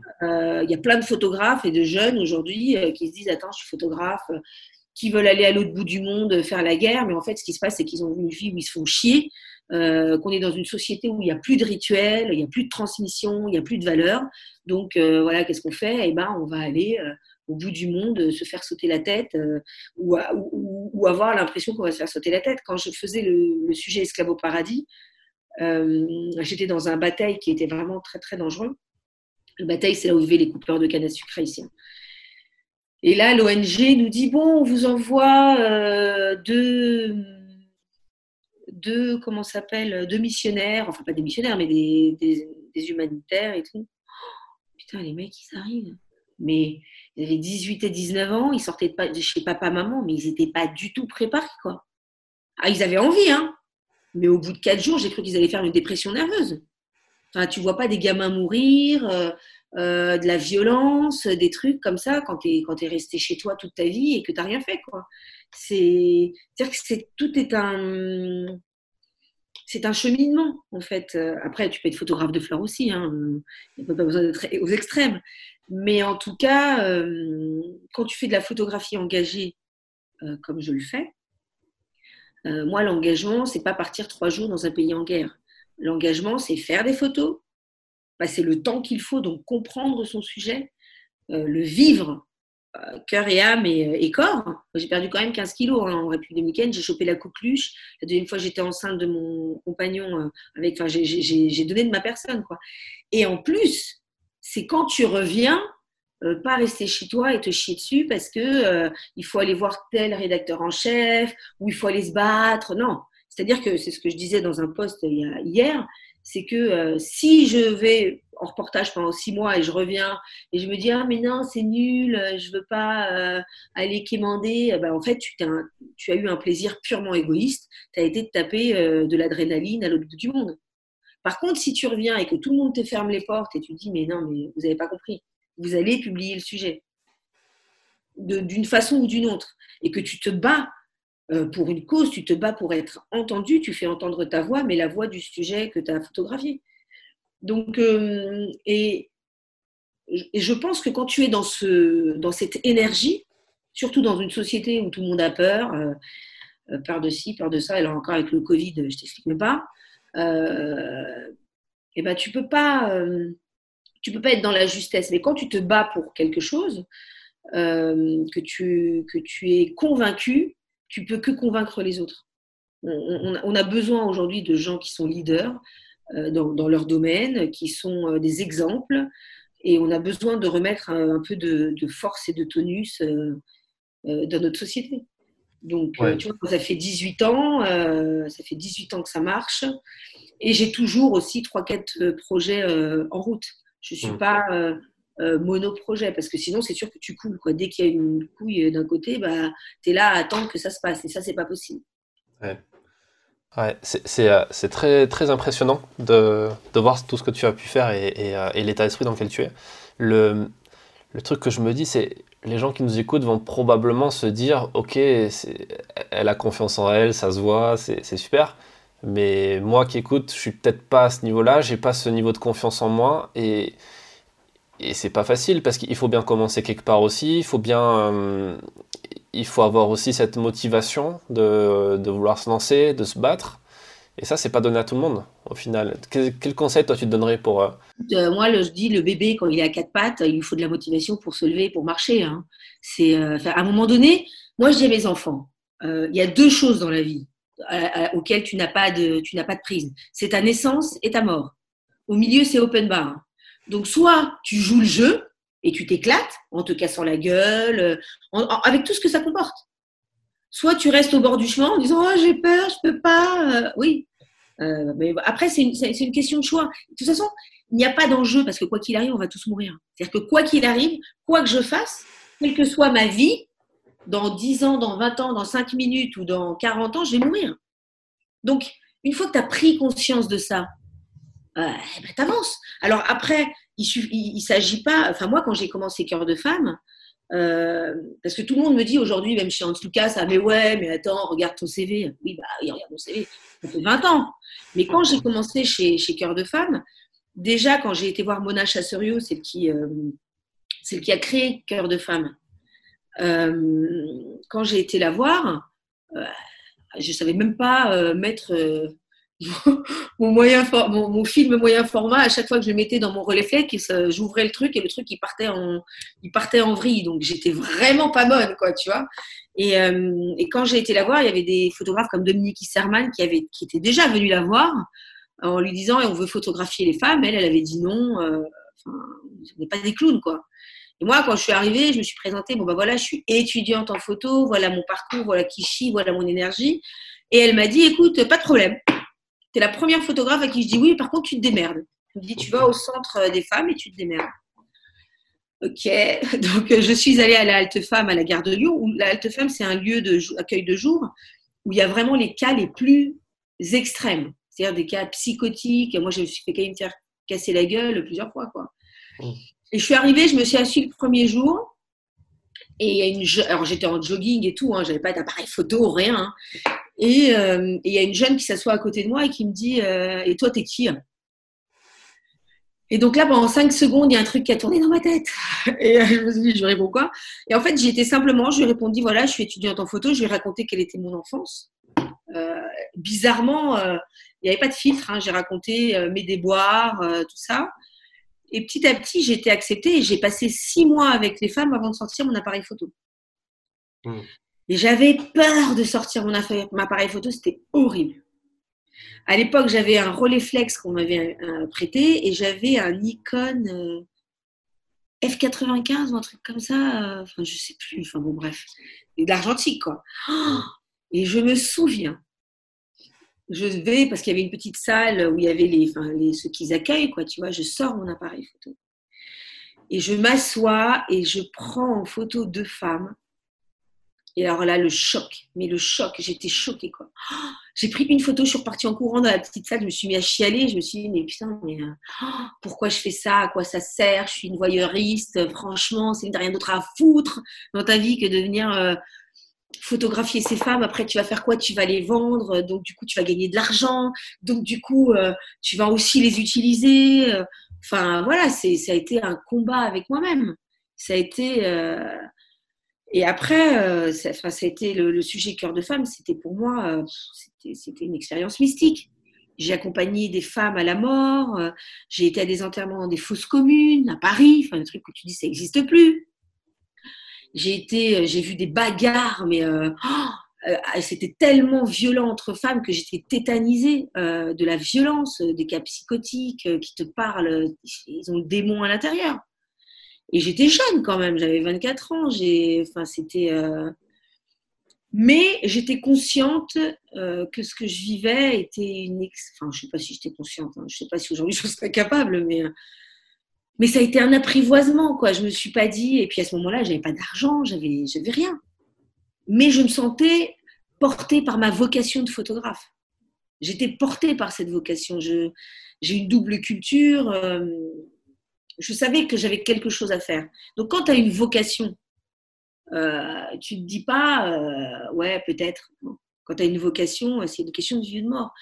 Speaker 1: Il y a plein de photographes et de jeunes aujourd'hui qui se disent, attends, je suis photographe, qui veulent aller à l'autre bout du monde faire la guerre, mais en fait, ce qui se passe, c'est qu'ils ont une vie où ils se font chier, euh, qu'on est dans une société où il n'y a plus de rituels, il n'y a plus de transmission, il n'y a plus de valeurs. Donc euh, voilà, qu'est-ce qu'on fait? Eh ben, on va aller euh, au bout du monde se faire sauter la tête ou, avoir l'impression qu'on va se faire sauter la tête. Quand je faisais le, sujet esclave au paradis, j'étais dans un bataille qui était vraiment très très dangereux. Le bataille, c'est là où vivaient les coupeurs de canne à sucre ici. Et là, l'ONG nous dit bon, on vous envoie deux deux, comment s'appelle, deux missionnaires, enfin pas des missionnaires, mais des, des, humanitaires et tout. putain, les mecs, ils arrivent. Mais ils avaient 18 et 19 ans, ils sortaient de, de chez papa-maman, mais ils n'étaient pas du tout préparés, quoi. Ah, ils avaient envie, hein. Mais au bout de quatre jours, j'ai cru qu'ils allaient faire une dépression nerveuse. Enfin, tu vois pas des gamins mourir, euh, euh, de la violence, des trucs comme ça quand tu es, quand es resté chez toi toute ta vie et que tu n'as rien fait. quoi. C'est, dire que c'est, tout est un, c'est un cheminement, en fait. Après, tu peux être photographe de fleurs aussi, hein. il n'y a pas besoin d'être aux extrêmes. Mais en tout cas, euh, quand tu fais de la photographie engagée, euh, comme je le fais, moi, l'engagement, c'est pas partir trois jours dans un pays en guerre. L'engagement, c'est faire des photos, passer le temps qu'il faut, donc comprendre son sujet, euh, le vivre euh, cœur et âme et, corps. J'ai perdu quand même 15 kilos hein, en République dominicaine. J'ai chopé la coqueluche. La deuxième fois, j'étais enceinte de mon compagnon. Euh, avec, enfin, j'ai donné de ma personne. Quoi. Et en plus, c'est quand tu reviens, pas rester chez toi et te chier dessus parce que il faut aller voir tel rédacteur en chef ou il faut aller se battre. Non. C'est-à-dire que c'est ce que je disais dans un post hier, c'est que euh, si je vais en reportage pendant six mois et je reviens et je me dis ah mais non c'est nul, euh, je veux pas euh, aller quémander, eh ben, en fait tu, tu, as eu un plaisir purement égoïste, tu as été taper de l'adrénaline à l'autre bout du monde. Par contre, si tu reviens et que tout le monde te ferme les portes et tu dis mais non mais vous n'avez pas compris, vous allez publier le sujet d'une façon ou d'une autre et que tu te bats euh, pour une cause, tu te bats pour être entendu, tu fais entendre ta voix, mais la voix du sujet que tu as photographié. Donc, euh, et, je pense que quand tu es dans, ce, dans cette énergie, surtout dans une société où tout le monde a peur, euh, peur de ci, peur de ça, et là encore avec le Covid, je t'explique même pas, et ben tu peux pas, tu peux pas être dans la justesse. Mais quand tu te bats pour quelque chose, que, tu, que tu es convaincu, tu peux que convaincre les autres. On, a besoin aujourd'hui de gens qui sont leaders euh, dans, leur domaine, qui sont euh, des exemples, et on a besoin de remettre un, peu de, force et de tonus euh, dans notre société. Donc, tu vois, ça fait 18 ans, ça fait 18 ans que ça marche, et j'ai toujours aussi 3-4 projets en route. Je ne suis mmh. pas euh, monoprojet, parce que sinon, c'est sûr que tu coules. Quoi. Dès qu'il y a une couille d'un côté, bah, tu es là à attendre que ça se passe. Et ça, c'est pas possible.
Speaker 2: Ouais. Ouais, c'est euh, très, impressionnant de, voir tout ce que tu as pu faire et, euh, l'état d'esprit dans lequel tu es. Le, le truc que je me dis, c'est les gens qui nous écoutent vont probablement se dire Ok, elle a confiance en elle, ça se voit, c'est super. Mais moi qui écoute, je suis peut-être pas à ce niveau-là, j'ai pas ce niveau de confiance en moi. Et, et c'est pas facile parce qu'il faut bien commencer quelque part aussi. Il faut bien. Euh, il faut avoir aussi cette motivation de, de, vouloir se lancer, de se battre. Et ça, c'est pas donné à tout le monde, au final. Quel, conseil, toi, tu te donnerais pour. Euh,
Speaker 1: euh, moi, je dis, le bébé, quand il est à quatre pattes, il lui faut de la motivation pour se lever, pour marcher. Hein. C'est, à un moment donné, moi, je dis à mes enfants, il y a deux choses dans la vie auxquelles tu n'as pas, de, tu n'as pas de prise. C'est ta naissance et ta mort. Au milieu, c'est open bar. Donc, soit tu joues le jeu et tu t'éclates en te cassant la gueule, avec tout ce que ça comporte. Soit tu restes au bord du chemin en disant Oh, j'ai peur, je peux pas. Euh, oui. Euh, mais après, c'est une, question de choix. De toute façon, il n'y a pas d'enjeu parce que quoi qu'il arrive, on va tous mourir. C'est-à-dire que quoi qu'il arrive, quoi que je fasse, quelle que soit ma vie, dans 10 ans, dans 20 ans, dans 5 minutes ou dans 40 ans, je vais mourir. Donc, une fois que tu as pris conscience de ça, euh, eh ben, t'avances. Alors après, il ne s'agit pas. Enfin, moi, quand j'ai commencé Cœur de femme, euh, parce que tout le monde me dit aujourd'hui, même chez Lucas, ça, mais ouais, mais attends, regarde ton CV. Oui, bah, regarde mon CV. Ça fait 20 ans. Mais quand j'ai commencé chez, Cœur de femme, déjà, quand j'ai été voir Mona Chasserio, celle qui, euh, qui a créé Cœur de femme, quand j'ai été la voir, je ne savais même pas mettre mon, moyen mon, film moyen format, à chaque fois que je le mettais dans mon relais j'ouvrais le truc et le truc il partait en, il partait en vrille. Donc j'étais vraiment pas bonne, quoi, tu vois. Et, euh, et quand j'ai été la voir, il y avait des photographes comme Dominique Isserman qui, avait, qui était déjà venu la voir en lui disant et on veut photographier les femmes. Elle, elle avait dit non. Euh, on n'est pas des clowns, quoi. Et moi, quand je suis arrivée, je me suis présentée. Bon, ben voilà, je suis étudiante en photo. Voilà mon parcours. Voilà qui chie. Voilà mon énergie. Et elle m'a dit, écoute, pas de problème tu la première photographe à qui je dis oui, par contre, tu te démerdes. Je me dis, tu vas au centre des femmes et tu te démerdes. Ok, donc je suis allée à la Halte Femme à la gare de Lyon, où la Halte Femme, c'est un lieu d'accueil de jour où il y a vraiment les cas les plus extrêmes, c'est-à-dire des cas psychotiques. Moi, je me suis fait quand même faire casser la gueule plusieurs fois. Quoi. Mmh. Et je suis arrivée, je me suis assise le premier jour. Et il y a une, alors j'étais en jogging et tout, hein, j'avais pas d'appareil photo, rien. Hein. Euh, et il y a une jeune qui s'assoit à côté de moi et qui me dit euh, Et toi, t'es qui Et donc là, pendant cinq secondes, il y a un truc qui a tourné dans ma tête. Et euh, je me suis dit Je réponds quoi? Et en fait, j'y étais simplement, je lui ai répondu Voilà, je suis étudiante en photo, je lui ai raconté quelle était mon enfance. bizarrement, il n'y avait pas de filtre. Hein. j'ai raconté mes déboires, tout ça. Et petit à petit, j'ai été acceptée et j'ai passé six mois avec les femmes avant de sortir mon appareil photo. Mmh. Et j'avais peur de sortir mon, appareil photo, c'était horrible. À l'époque, j'avais un Rolleiflex qu'on m'avait euh, prêté et j'avais un Nikon euh, F95 ou un truc comme ça. Euh, enfin, je sais plus. Enfin, bon, bref. De l'argentique, quoi. et je me souviens, je vais, parce qu'il y avait une petite salle où il y avait les, ceux qui accueillent, quoi, tu vois, je sors mon appareil photo. Et je m'assois et je prends en photo deux femmes et alors là, le choc, mais le choc, j'étais choquée quoi. j'ai pris une photo, je suis repartie en courant dans la petite salle, je me suis mis à chialer, je me suis dit, mais putain, mais euh, pourquoi je fais ça? À quoi ça sert? Je suis une voyeuriste, franchement, c'est rien d'autre à foutre dans ta vie que de venir euh, photographier ces femmes. Après, tu vas faire quoi? Tu vas les vendre, donc du coup, tu vas gagner de l'argent, donc du coup, euh, tu vas aussi les utiliser. Enfin, voilà, ça a été un combat avec moi-même. Ça a été et après, euh, ça, a été le, sujet cœur de femme, c'était pour moi, euh, c'était une expérience mystique. J'ai accompagné des femmes à la mort, euh, j'ai été à des enterrements dans des fosses communes, à Paris, enfin, un truc que tu dis, ça n'existe plus. J'ai été, j'ai vu des bagarres, mais oh, c'était tellement violent entre femmes que j'étais tétanisée de la violence, des cas psychotiques qui te parlent, ils ont le démon à l'intérieur. Et j'étais jeune quand même, j'avais 24 ans. Enfin, c'était. Euh, mais j'étais consciente euh, que ce que je vivais était une. Enfin, je ne sais pas si j'étais consciente. Hein. Je ne sais pas si aujourd'hui je serais capable, mais. Mais ça a été un apprivoisement, quoi. Je me suis pas dit. Et puis à ce moment-là, j'avais pas d'argent, j'avais, j'avais rien. Mais je me sentais portée par ma vocation de photographe. J'étais portée par cette vocation. Je, j'ai une double culture. Euh, je savais que j'avais quelque chose à faire. Donc, quand tu as une vocation euh, tu te dis pas, euh, ouais, peut-être. Quand tu as une vocation, c'est une question de vie ou de mort.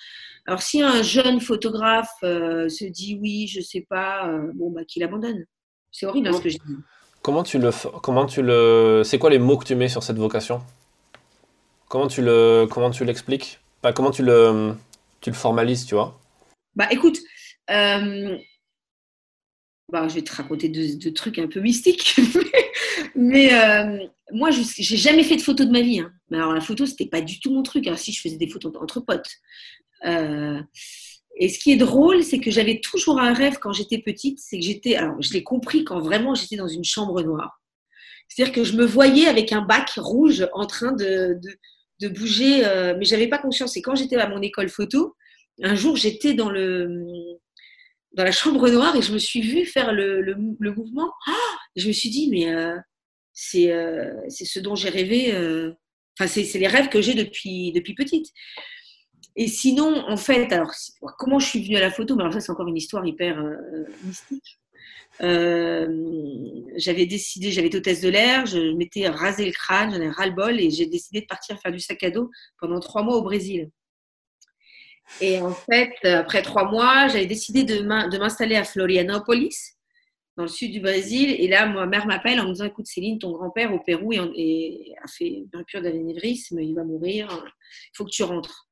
Speaker 1: Alors, si un jeune photographe se dit oui, je sais pas, bon, bah, qu'il abandonne. C'est horrible hein, ce que je dis.
Speaker 2: Comment tu le, comment tu le, c'est quoi les mots que tu mets sur cette vocation? Comment tu le, comment tu l'expliques? Comment tu le, tu le formalises, tu vois?
Speaker 1: Bah, écoute, euh, bah, je vais te raconter deux, trucs un peu mystiques. mais euh, moi, je n'ai jamais fait de photo de ma vie. Hein. Mais alors, la photo, c'était pas du tout mon truc. Alors, si je faisais des photos entre potes. Euh, et ce qui est drôle, c'est que j'avais toujours un rêve quand j'étais petite. C'est que j'étais. Alors, je l'ai compris quand vraiment j'étais dans une chambre noire. C'est-à-dire que je me voyais avec un bac rouge en train de, de, bouger, mais j'avais pas conscience. Et quand j'étais à mon école photo, un jour, j'étais dans le dans la chambre noire et je me suis vue faire le, le, mouvement. Ah je me suis dit, mais euh, euh, c'est ce dont j'ai rêvé. Euh, enfin, c'est les rêves que j'ai depuis, depuis petite. Et sinon, en fait, alors, comment je suis venue à la photo? Mais alors, ça, c'est encore une histoire hyper mystique. j'avais décidé, j'avais été hôtesse de l'air, je m'étais rasé le crâne, j'en ai ras-le-bol et j'ai décidé de partir faire du sac à dos pendant trois mois au Brésil. Et en fait, après trois mois, j'avais décidé de m'installer à Florianopolis, dans le sud du Brésil. Et là, ma mère m'appelle en me disant Écoute, Céline, ton grand-père au Pérou a fait une rupture d'anévrisme, il va mourir, il faut que tu rentres.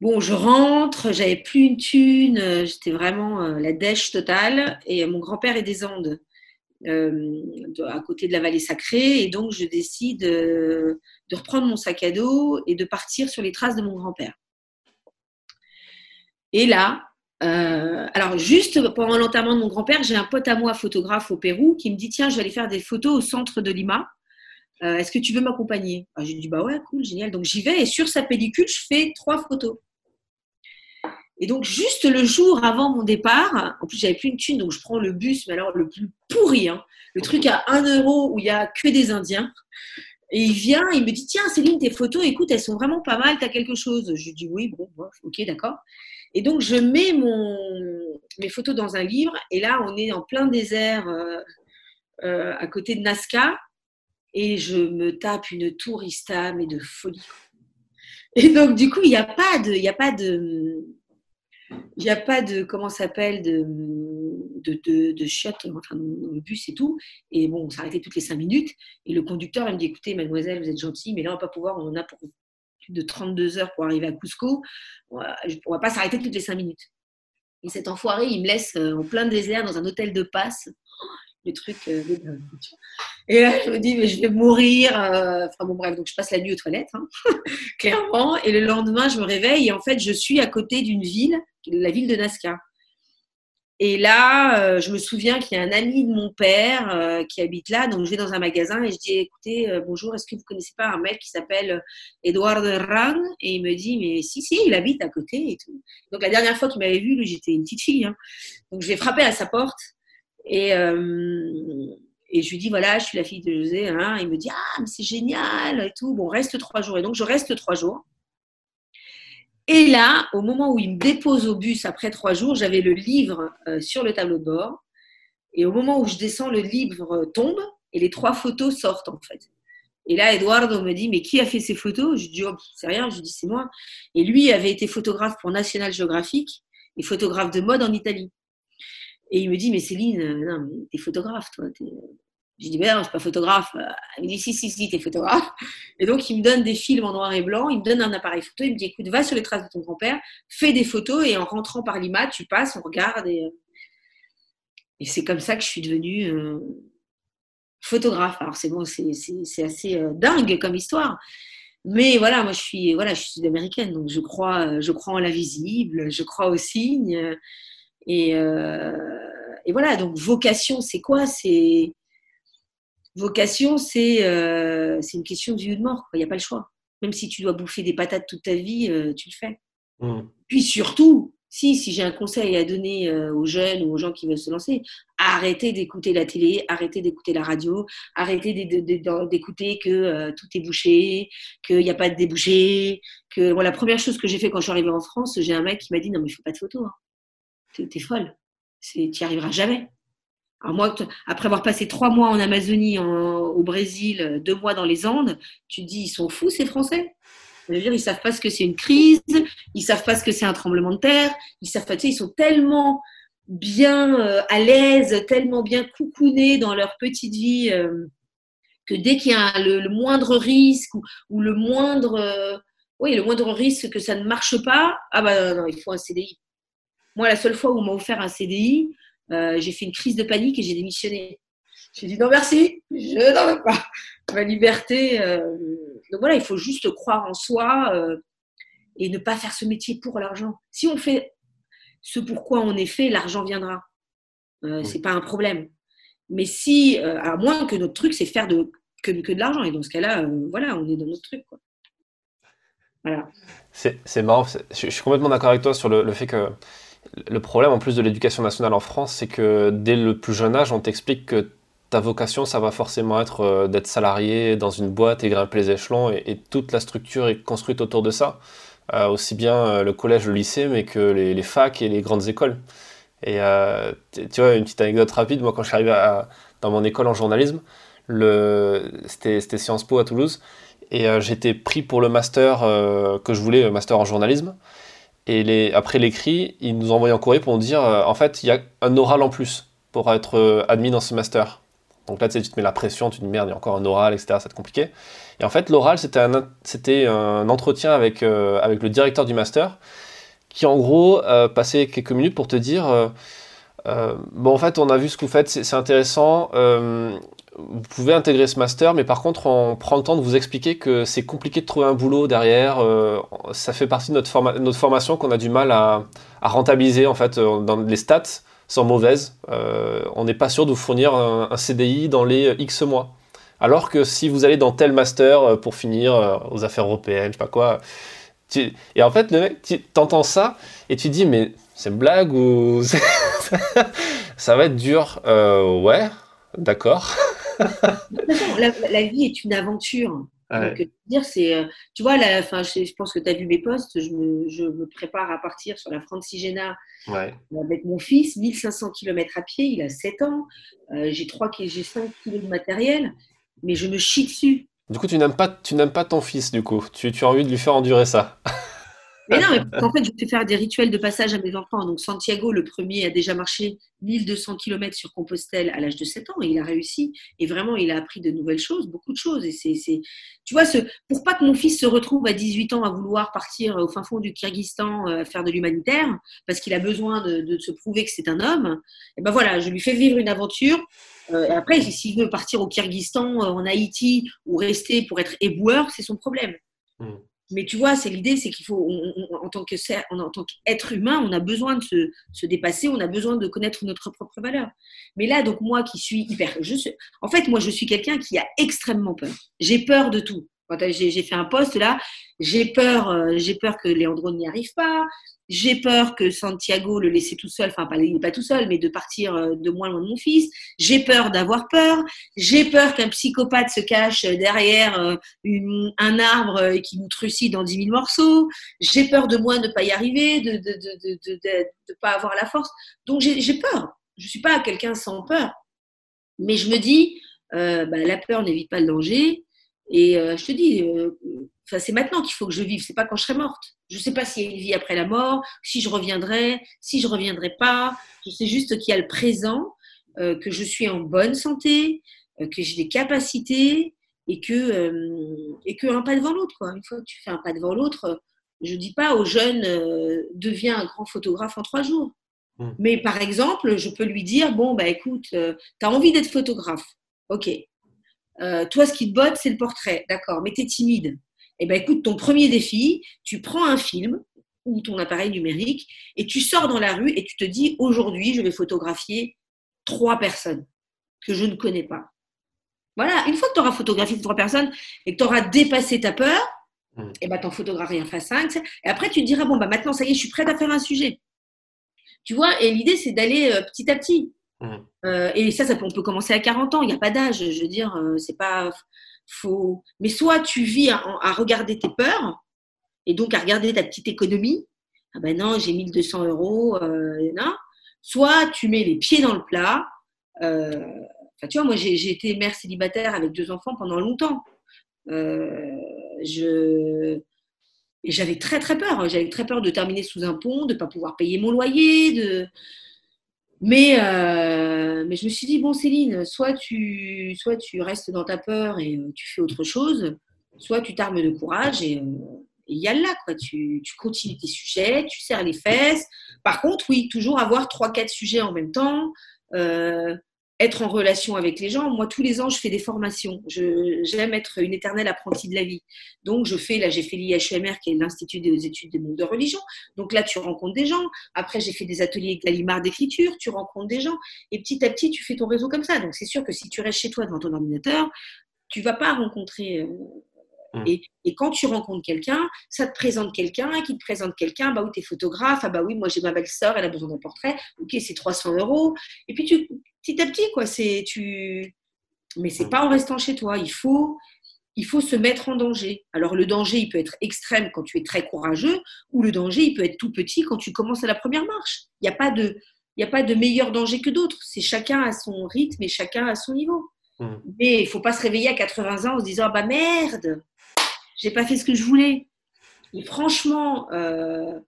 Speaker 1: Bon, je rentre, j'avais plus une thune, j'étais vraiment euh, la dèche totale. Et mon grand-père est des Andes, euh, à côté de la vallée sacrée. Et donc, je décide euh, de reprendre mon sac à dos et de partir sur les traces de mon grand-père. Et là, euh, alors juste pendant l'enterrement de mon grand-père, j'ai un pote à moi, photographe au Pérou, qui me dit tiens, je vais aller faire des photos au centre de Lima. Euh, est-ce que tu veux m'accompagner? Ah, J'ai dit bah ouais, cool, génial. Donc j'y vais et sur sa pellicule, je fais trois photos. Et donc juste le jour avant mon départ, en plus j'avais plus une thune, donc je prends le bus, mais alors le plus pourri, hein, le truc à 1 euro où il y a que des Indiens. Et il vient, il me dit tiens Céline, tes photos, écoute, elles sont vraiment pas mal, tu as quelque chose Je lui dis oui, bon, ok, d'accord. Et donc, je mets mon, mes photos dans un livre. Et là, on est en plein désert euh, euh, à côté de Nazca. Et je me tape une tourista, mais de folie. Et donc, du coup, il n'y a pas de. N'y a pas de il n'y a pas de, comment s'appelle, de, de, de, de enfin, dans le bus et tout. Et bon, on s'arrêtait toutes les cinq minutes. Et le conducteur, il me dit, écoutez, mademoiselle, vous êtes gentille, mais là, on va pas pouvoir, on en a pour de 32 heures pour arriver à Cusco, on ne va pas s'arrêter toutes les 5 minutes. Et cet enfoiré, il me laisse euh, en plein désert dans un hôtel de passe. Le truc. Euh, et là, je me dis, mais je vais mourir. Euh, enfin bon, bref, donc je passe la nuit aux toilettes, hein, clairement. Et le lendemain, je me réveille et en fait, je suis à côté d'une ville, la ville de Nazca. Et là, euh, je me souviens qu'il y a un ami de mon père euh, qui habite là. Donc, je vais dans un magasin et je dis Écoutez, euh, bonjour, est-ce que vous connaissez pas un mec qui s'appelle Edouard Rang? Et il me dit Mais si, si, il habite à côté et tout. Donc, la dernière fois qu'il m'avait vu, j'étais une petite fille. Hein. Donc, je vais frapper à sa porte et, et je lui dis Voilà, je suis la fille de José. Hein. Il me dit Ah, mais c'est génial et tout. Bon, reste trois jours. Et donc, je reste trois jours. Et là, au moment où il me dépose au bus après trois jours, j'avais le livre euh, sur le tableau de bord. Et au moment où je descends, le livre tombe et les trois photos sortent en fait. Et là, Eduardo me dit, mais qui a fait ces photos? Je dis, oh, c'est rien, je dis, c'est moi. Et lui avait été photographe pour National Geographic et photographe de mode en Italie. Et il me dit, mais Céline, euh, non, mais t'es photographe, toi. Je dis, mais non, je suis pas photographe. Il me dit, si, si, si, t'es photographe. Et donc, il me donne des films en noir et blanc, il me donne un appareil photo, il me dit, écoute, va sur les traces de ton grand-père, fais des photos et en rentrant par l'IMA, tu passes, on regarde. Et, et c'est comme ça que je suis devenue euh, photographe. Alors, c'est bon, c'est assez euh, dingue comme histoire. Mais voilà, moi, je suis, voilà, je suis sud-américaine, donc je crois, je crois en l'invisible, je crois aux signes. Et, euh, et voilà, donc vocation, c'est quoi? C'est vocation, euh, c'est une question de vie ou de mort. Il n'y a pas le choix. Même si tu dois bouffer des patates toute ta vie, euh, tu le fais. Mmh. Puis surtout, si, si j'ai un conseil à donner euh, aux jeunes ou aux gens qui veulent se lancer, arrêtez d'écouter la télé, arrêtez d'écouter la radio, arrêtez d'écouter que tout est bouché, qu'il n'y a pas de débouché. Que la première chose que j'ai fait quand je suis arrivée en France, j'ai un mec qui m'a dit non mais il faut pas de photos, hein. t'es folle, tu n'y arriveras jamais. Alors moi, après avoir passé trois mois en Amazonie, au Brésil, deux mois dans les Andes, tu te dis, ils sont fous ces Français. Je veux dire, ils savent pas ce que c'est une crise, ils savent pas ce que c'est un tremblement de terre, ils savent pas, tu sais, ils sont tellement bien euh, à l'aise, tellement bien coucounés dans leur petite vie euh, que dès qu'il y a le, moindre risque ou, le moindre, euh, oui, le moindre risque que ça ne marche pas, ah bah non, il faut un CDI. Moi, la seule fois où on m'a offert un CDI, j'ai fait une crise de panique et j'ai démissionné. J'ai dit non merci, je n'en veux pas. Ma liberté. donc voilà, il faut juste croire en soi et ne pas faire ce métier pour l'argent. Si on fait ce pourquoi on est fait, l'argent viendra. Euh, C'est pas un problème. Mais si, euh, à moins que notre truc, c'est faire de, que, que de l'argent. Et dans ce cas-là, euh, voilà, on est dans notre truc. Quoi.
Speaker 2: Voilà. C'est marrant. Je suis complètement d'accord avec toi sur le, fait que le problème, en plus de l'éducation nationale en France, c'est que dès le plus jeune âge, on t'explique que ta vocation, ça va forcément être euh, d'être salarié dans une boîte et grimper les échelons, et, toute la structure est construite autour de ça. Euh, aussi bien euh, le collège, le lycée, mais que les, facs et les grandes écoles. Et tu vois, une petite anecdote rapide, moi quand je suis arrivé dans mon école en journalisme, c'était Sciences Po à Toulouse, et j'étais pris pour le master que je voulais, le master en journalisme. Et après l'écrit, ils nous envoyaient en courrier pour nous dire, en fait, il y a un oral en plus pour être admis dans ce master. Donc là, tu, te mets la pression, tu te dis merde, il y a encore un oral, etc. C'est compliqué. Et en fait, l'oral, c'était un, c'était un entretien avec, euh, avec le directeur du master qui, en gros, euh, passait quelques minutes pour te dire euh, Bon, en fait, on a vu ce que vous faites, c'est, intéressant. Vous pouvez intégrer ce master, mais par contre, on prend le temps de vous expliquer que c'est compliqué de trouver un boulot derrière. ça fait partie de notre, notre formation qu'on a du mal à, rentabiliser, en fait, dans les stats sont mauvaises. on n'est pas sûr de vous fournir un, CDI dans les X mois. Alors que si vous allez dans tel master euh, pour finir euh, aux affaires européennes, je sais pas quoi, et en fait, le mec, tu entends ça et tu dis, mais c'est une blague ou ça va être dur euh, Ouais, d'accord.
Speaker 1: la, la, vie est une aventure. dire, c'est, tu vois, la, fin, je, pense que tu as vu mes posts, je me, prépare à partir sur la Francigena ouais. avec mon fils, 1500 km à pied, il a 7 ans, j'ai 3, j'ai 5 kg de matériel mais je me chie dessus.
Speaker 2: Du coup, tu n'aimes pas, tu n'aimes pas ton fils, du coup. Tu, tu as envie de lui faire endurer ça.
Speaker 1: Mais non, mais en fait, je fais faire des rituels de passage à mes enfants. Donc, Santiago, le premier, a déjà marché 1200 km sur Compostelle à l'âge de 7 ans et il a réussi. Et vraiment, il a appris de nouvelles choses, beaucoup de choses. Et c'est, tu vois, ce, pour pas que mon fils se retrouve à 18 ans à vouloir partir au fin fond du Kyrgyzstan euh, faire de l'humanitaire, parce qu'il a besoin de, se prouver que c'est un homme, et ben voilà, je lui fais vivre une aventure. Euh, après, s'il veut partir au Kyrgyzstan, euh, en Haïti, ou rester pour être éboueur, c'est son problème. Hmm. Mais tu vois, c'est l'idée, c'est qu'il faut, en tant que en tant qu'être humain, on a besoin de se, se, dépasser, on a besoin de connaître notre propre valeur. Mais là, donc moi qui suis hyper, je en fait, moi je suis quelqu'un qui a extrêmement peur. J'ai peur de tout. J'ai fait un poste là, j'ai peur, euh, j'ai peur que Léandro n'y arrive pas, j'ai peur que Santiago le laisse tout seul, enfin pas, il n'est pas tout seul, mais de partir euh, de moins loin de mon fils. J'ai peur d'avoir peur. J'ai peur qu'un psychopathe se cache derrière euh, un arbre et qu'il nous trucide dans 10 000 morceaux. J'ai peur de moi ne pas y arriver, de ne de, de, pas avoir la force. Donc j'ai peur. Je ne suis pas quelqu'un sans peur. Mais je me dis, bah, la peur n'évite pas le danger. Et euh, je te dis, euh, c'est maintenant qu'il faut que je vive, c'est pas quand je serai morte. Je ne sais pas s'il y a une vie après la mort, si je reviendrai, si je reviendrai pas. Je sais juste qu'il y a le présent, euh, que je suis en bonne santé, que j'ai des capacités et que et que un pas devant l'autre. Une fois que tu fais un pas devant l'autre, je dis pas aux jeunes deviens un grand photographe en trois jours. Mmh. Mais par exemple, je peux lui dire bon bah écoute, tu as envie d'être photographe, ok. Euh, toi, ce qui te botte, c'est le portrait. D'accord, mais tu es timide. Eh bien, écoute, ton premier défi, tu prends un film ou ton appareil numérique et tu sors dans la rue et tu te dis aujourd'hui, je vais photographier trois personnes que je ne connais pas. Voilà, une fois que tu auras photographié trois personnes et que tu auras dépassé ta peur, mmh. eh ben, t'en photographies un face 5. Et après, tu te diras, bon, bah, maintenant, ça y est, je suis prête à faire un sujet. Tu vois, et l'idée, c'est d'aller euh, petit à petit. Mmh. Euh, et ça, ça on peut commencer à 40 ans, il n'y a pas d'âge. Je veux dire, euh, c'est pas faux. Mais soit tu vis à, regarder tes peurs et donc à regarder ta petite économie. Ah ben non, j'ai 1200 euros. Euh, non. Soit tu mets les pieds dans le plat tu vois, moi, j'ai été mère célibataire avec deux enfants pendant longtemps. je et j'avais très très peur. J'avais très peur de terminer sous un pont, de ne pas pouvoir payer mon loyer. De... Mais, euh, mais je me suis dit, bon Céline, soit tu, soit tu restes dans ta peur et euh, tu fais autre chose, soit tu t'armes de courage et il y a là, quoi. Tu, tu, continues tes sujets, tu serres les fesses. Par contre, oui, toujours avoir trois, quatre sujets en même temps. Euh, être en relation avec les gens. Moi, tous les ans, je fais des formations. J'aime être une éternelle apprentie de la vie. Donc, je fais, là, j'ai fait l'IHMR, qui est l'Institut des études des mondes de religion. Donc là, tu rencontres des gens. Après, j'ai fait des ateliers Gallimard d'écriture. Tu rencontres des gens. Et petit à petit, tu fais ton réseau comme ça. Donc, c'est sûr que si tu restes chez toi devant ton ordinateur, tu vas pas rencontrer. Euh, mmh. et, et, quand tu rencontres quelqu'un, ça te présente quelqu'un, qui te présente quelqu'un, bah oui, tu es photographe, ah bah oui, moi j'ai ma belle-sœur, elle a besoin d'un portrait, ok, c'est 300 euros. Et puis tu, petit à petit, quoi. C'est tu, mais c'est pas en restant chez toi. Il faut, il faut se mettre en danger. Alors le danger, il peut être extrême quand tu es très courageux, ou le danger, il peut être tout petit quand tu commences à la première marche. Il n'y a pas de, il y a pas de meilleur danger que d'autres. C'est chacun à son rythme et chacun à son niveau. Mmh. Mais il faut pas se réveiller à 80 ans en se disant bah merde, j'ai pas fait ce que je voulais. Et franchement, euh,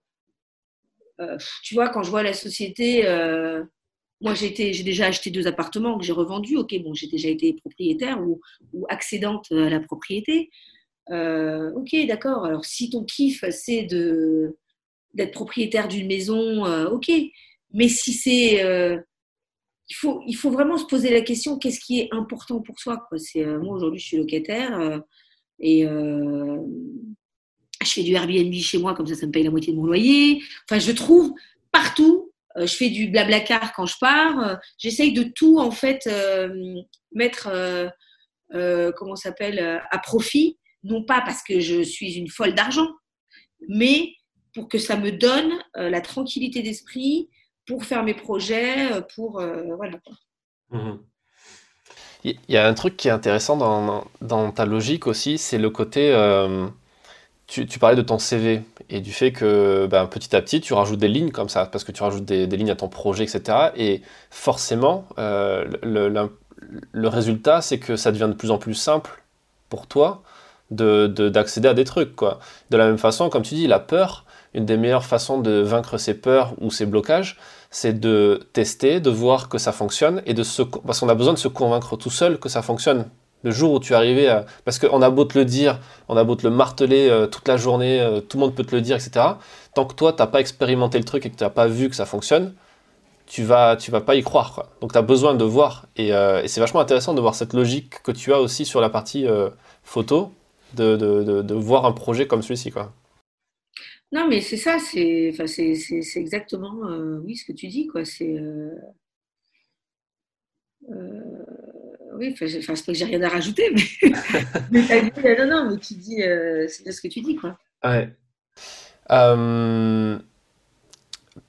Speaker 1: euh, tu vois, quand je vois la société, euh, moi, j'ai déjà acheté deux appartements que j'ai revendus. Ok, bon, j'ai déjà été propriétaire ou, accédante à la propriété. Euh, ok, d'accord. Alors, si ton kiff, c'est d'être propriétaire d'une maison, euh, ok. Mais si c'est. Euh, il, faut, vraiment se poser la question qu'est-ce qui est important pour soi quoi. Moi, aujourd'hui, je suis locataire et je fais du Airbnb chez moi, comme ça, ça me paye la moitié de mon loyer. Enfin, je trouve partout euh, je fais du blabla car quand je pars. Euh, j'essaye de tout en fait euh, mettre, comment s'appelle, à profit, non pas parce que je suis une folle d'argent, mais pour que ça me donne la tranquillité d'esprit pour faire mes projets, pour voilà.
Speaker 2: Mmh Il y a un truc qui est intéressant dans ta logique aussi, c'est le côté tu, parlais de ton CV et du fait que ben, petit à petit, tu rajoutes des lignes comme ça, parce que tu rajoutes des, lignes à ton projet, etc. Et forcément, euh, le, résultat, c'est que ça devient de plus en plus simple pour toi d'accéder de, à des trucs. Quoi. De la même façon, comme tu dis, la peur, une des meilleures façons de vaincre ses peurs ou ses blocages, c'est de tester, de voir que ça fonctionne, et de se, parce qu'on a besoin de se convaincre tout seul que ça fonctionne le jour où tu arrivé à... Parce qu'on a beau te le dire, on a beau te le marteler euh, toute la journée, euh, tout le monde peut te le dire, etc. Tant que toi, tu n'as pas expérimenté le truc et que tu n'as pas vu que ça fonctionne, tu vas, tu vas pas y croire. Donc tu as besoin de voir. Euh, et, c'est vachement intéressant de voir cette logique que tu as aussi sur la partie photo, de, voir un projet comme celui-ci.
Speaker 1: Non, mais c'est ça, c'est, exactement oui, ce que tu dis. Quoi. C'est, oui, enfin, c'est pas que j'ai rien à rajouter, mais, mais non, non, mais tu dis, euh, c'est ce que tu dis, quoi.
Speaker 2: Ouais. Euh,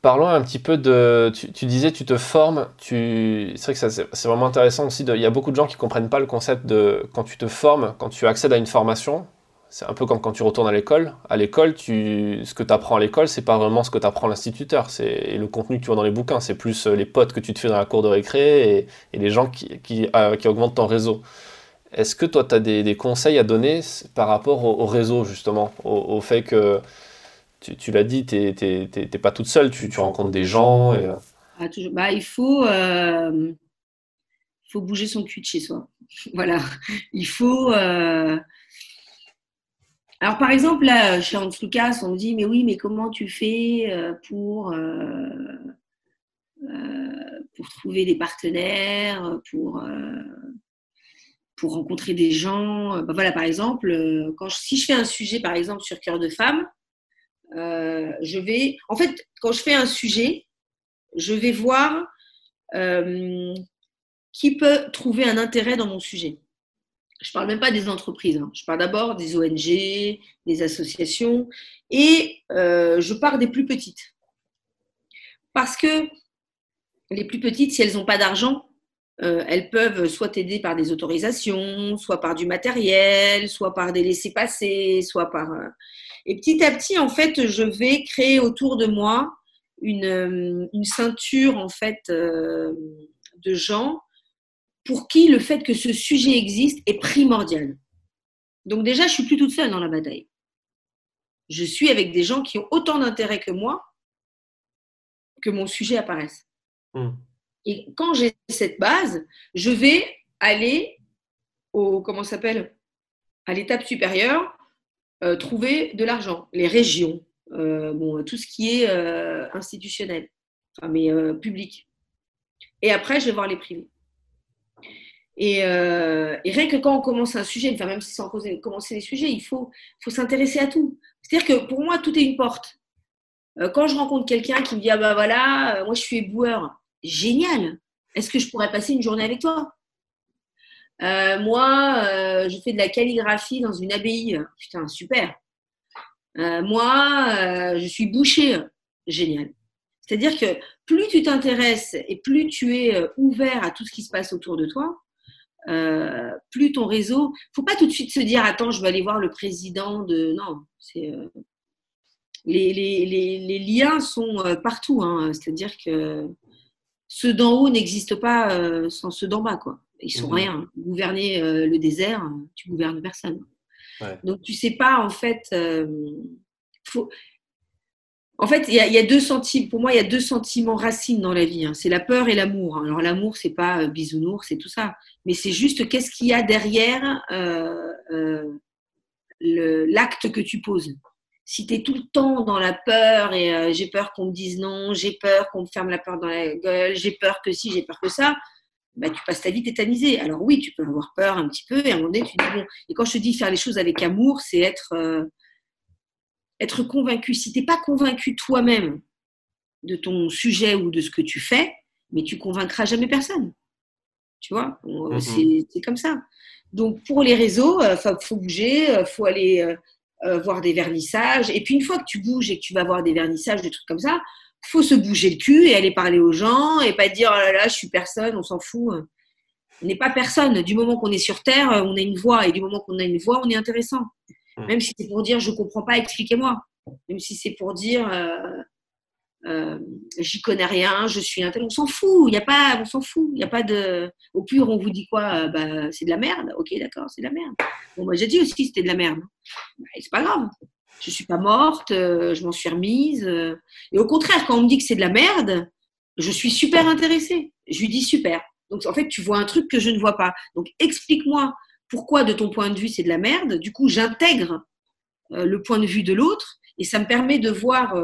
Speaker 2: parlons un petit peu de. Tu, disais, tu te formes. Tu... C'est vrai que c'est vraiment intéressant aussi. De... Il y a beaucoup de gens qui comprennent pas le concept de quand tu te formes, quand tu accèdes à une formation. C'est un peu comme quand tu retournes à l'école. À l'école, tu... ce que tu apprends à l'école, c'est pas vraiment ce que t'apprend l'instituteur. C'est le contenu que tu vois dans les bouquins. C'est plus euh, les potes que tu te fais dans la cour de récré et, les gens qui, euh, qui, augmentent ton réseau. Est-ce que toi, tu as des, conseils à donner par rapport au, réseau, justement? Au, fait que, tu, tu l'as dit, tu n'es pas toute seule, tu, tu rencontres des gens. Et... Euh.
Speaker 1: Ah, bah, il faut, euh... faut bouger son cul de chez soi. voilà. Il faut. Alors, par exemple, là, chez Lucas, on me dit, mais oui, mais comment tu fais euh, pour, euh, euh, pour trouver des partenaires, pour, pour rencontrer des gens bah, Voilà, par exemple, quand si je fais un sujet, par exemple, sur cœur de femme, je vais, en fait, quand je fais un sujet, je vais voir qui peut trouver un intérêt dans mon sujet je ne parle même pas des entreprises, hein. je parle d'abord des ONG, des associations, et euh, je parle des plus petites. Parce que les plus petites, si elles n'ont pas d'argent, euh, elles peuvent soit t'aider par des autorisations, soit par du matériel, soit par des laissés-passer, soit par... Euh, et petit à petit, en fait, je vais créer autour de moi une, une ceinture, en fait, de gens pour qui le fait que ce sujet existe est primordial. Donc déjà, je suis plus toute seule dans la bataille. Je suis avec des gens qui ont autant d'intérêt que moi que mon sujet apparaisse. Hmm. Et quand j'ai cette base, je vais aller au comment s'appelle à l'étape supérieure, euh, trouver de l'argent, les régions, euh, bon, tout ce qui est euh, institutionnel, enfin, mais public. Et après, je vais voir les privés. Et, rien que quand on commence un sujet, enfin, même si sans commencer les sujets, il faut, faut s'intéresser à tout. C'est-à-dire que pour moi, tout est une porte. quand je rencontre quelqu'un qui me dit Ah ben voilà, moi je suis éboueur, génial. Est-ce que je pourrais passer une journée avec toi? Euh, Moi, euh, je fais de la calligraphie dans une abbaye. Putain, super. Euh, moi, je suis boucher. Génial. C'est-à-dire que plus tu t'intéresses et plus tu es ouvert à tout ce qui se passe autour de toi, plus ton réseau. Faut pas tout de suite se dire attends, je vais aller voir le président de. Non, c'est les, les, les, les, liens sont partout. Hein. C'est-à-dire que ceux d'en haut n'existent pas euh, sans ceux d'en bas, quoi. Ils sont mhm. rien. Gouverner euh, le désert, tu gouvernes personne. Donc tu sais pas en fait. Euh, en fait, il y, a deux sentiments. Pour moi, il y a deux sentiments racines dans la vie. Hein. C'est la peur et l'amour. Alors l'amour, c'est pas bisounours, c'est tout ça. Mais c'est juste qu'est-ce qu'il y a derrière l'acte que tu poses si tu es tout le temps dans la peur et euh, j'ai peur qu'on me dise non, j'ai peur qu'on me ferme la peur dans la gueule, j'ai peur que si, j'ai peur que ça, bah, tu passes ta vie tétanisée. Alors oui, tu peux avoir peur un petit peu et à un moment donné, tu dis bon. Et quand je te dis faire les choses avec amour, c'est être, euh, être convaincu. Si tu n'es pas convaincu toi-même de ton sujet ou de ce que tu fais, mais tu convaincras jamais personne. Tu vois, mm-hmm. c'est comme ça. Donc pour les réseaux, il euh, faut bouger, il faut aller euh, voir des vernissages. Et puis une fois que tu bouges et que tu vas voir des vernissages, des trucs comme ça, faut se bouger le cul et aller parler aux gens et pas dire oh là là, je suis personne, on s'en fout. On n'est pas personne. Du moment qu'on est sur Terre, on a une voix. Et du moment qu'on a une voix, on est intéressant. Mmh. Même si c'est pour dire je comprends pas, expliquez-moi. Même si c'est pour dire euh, euh, j'y connais rien, je suis intelligent. On s'en fout, il y a pas, on s'en fout. Il y a pas de. Au pur, on vous dit quoi euh, bah, C'est de la merde. Ok, d'accord, c'est de la merde. Bon, moi j'ai dit aussi c'était de la merde. Bah, c'est pas grave. Je suis pas morte, euh, je m'en suis remise. et au contraire, quand on me dit que c'est de la merde, je suis super intéressée. Je lui dis super. Donc en fait, tu vois un truc que je ne vois pas. Donc explique-moi pourquoi de ton point de vue c'est de la merde. Du coup, j'intègre le point de vue de l'autre et ça me permet de voir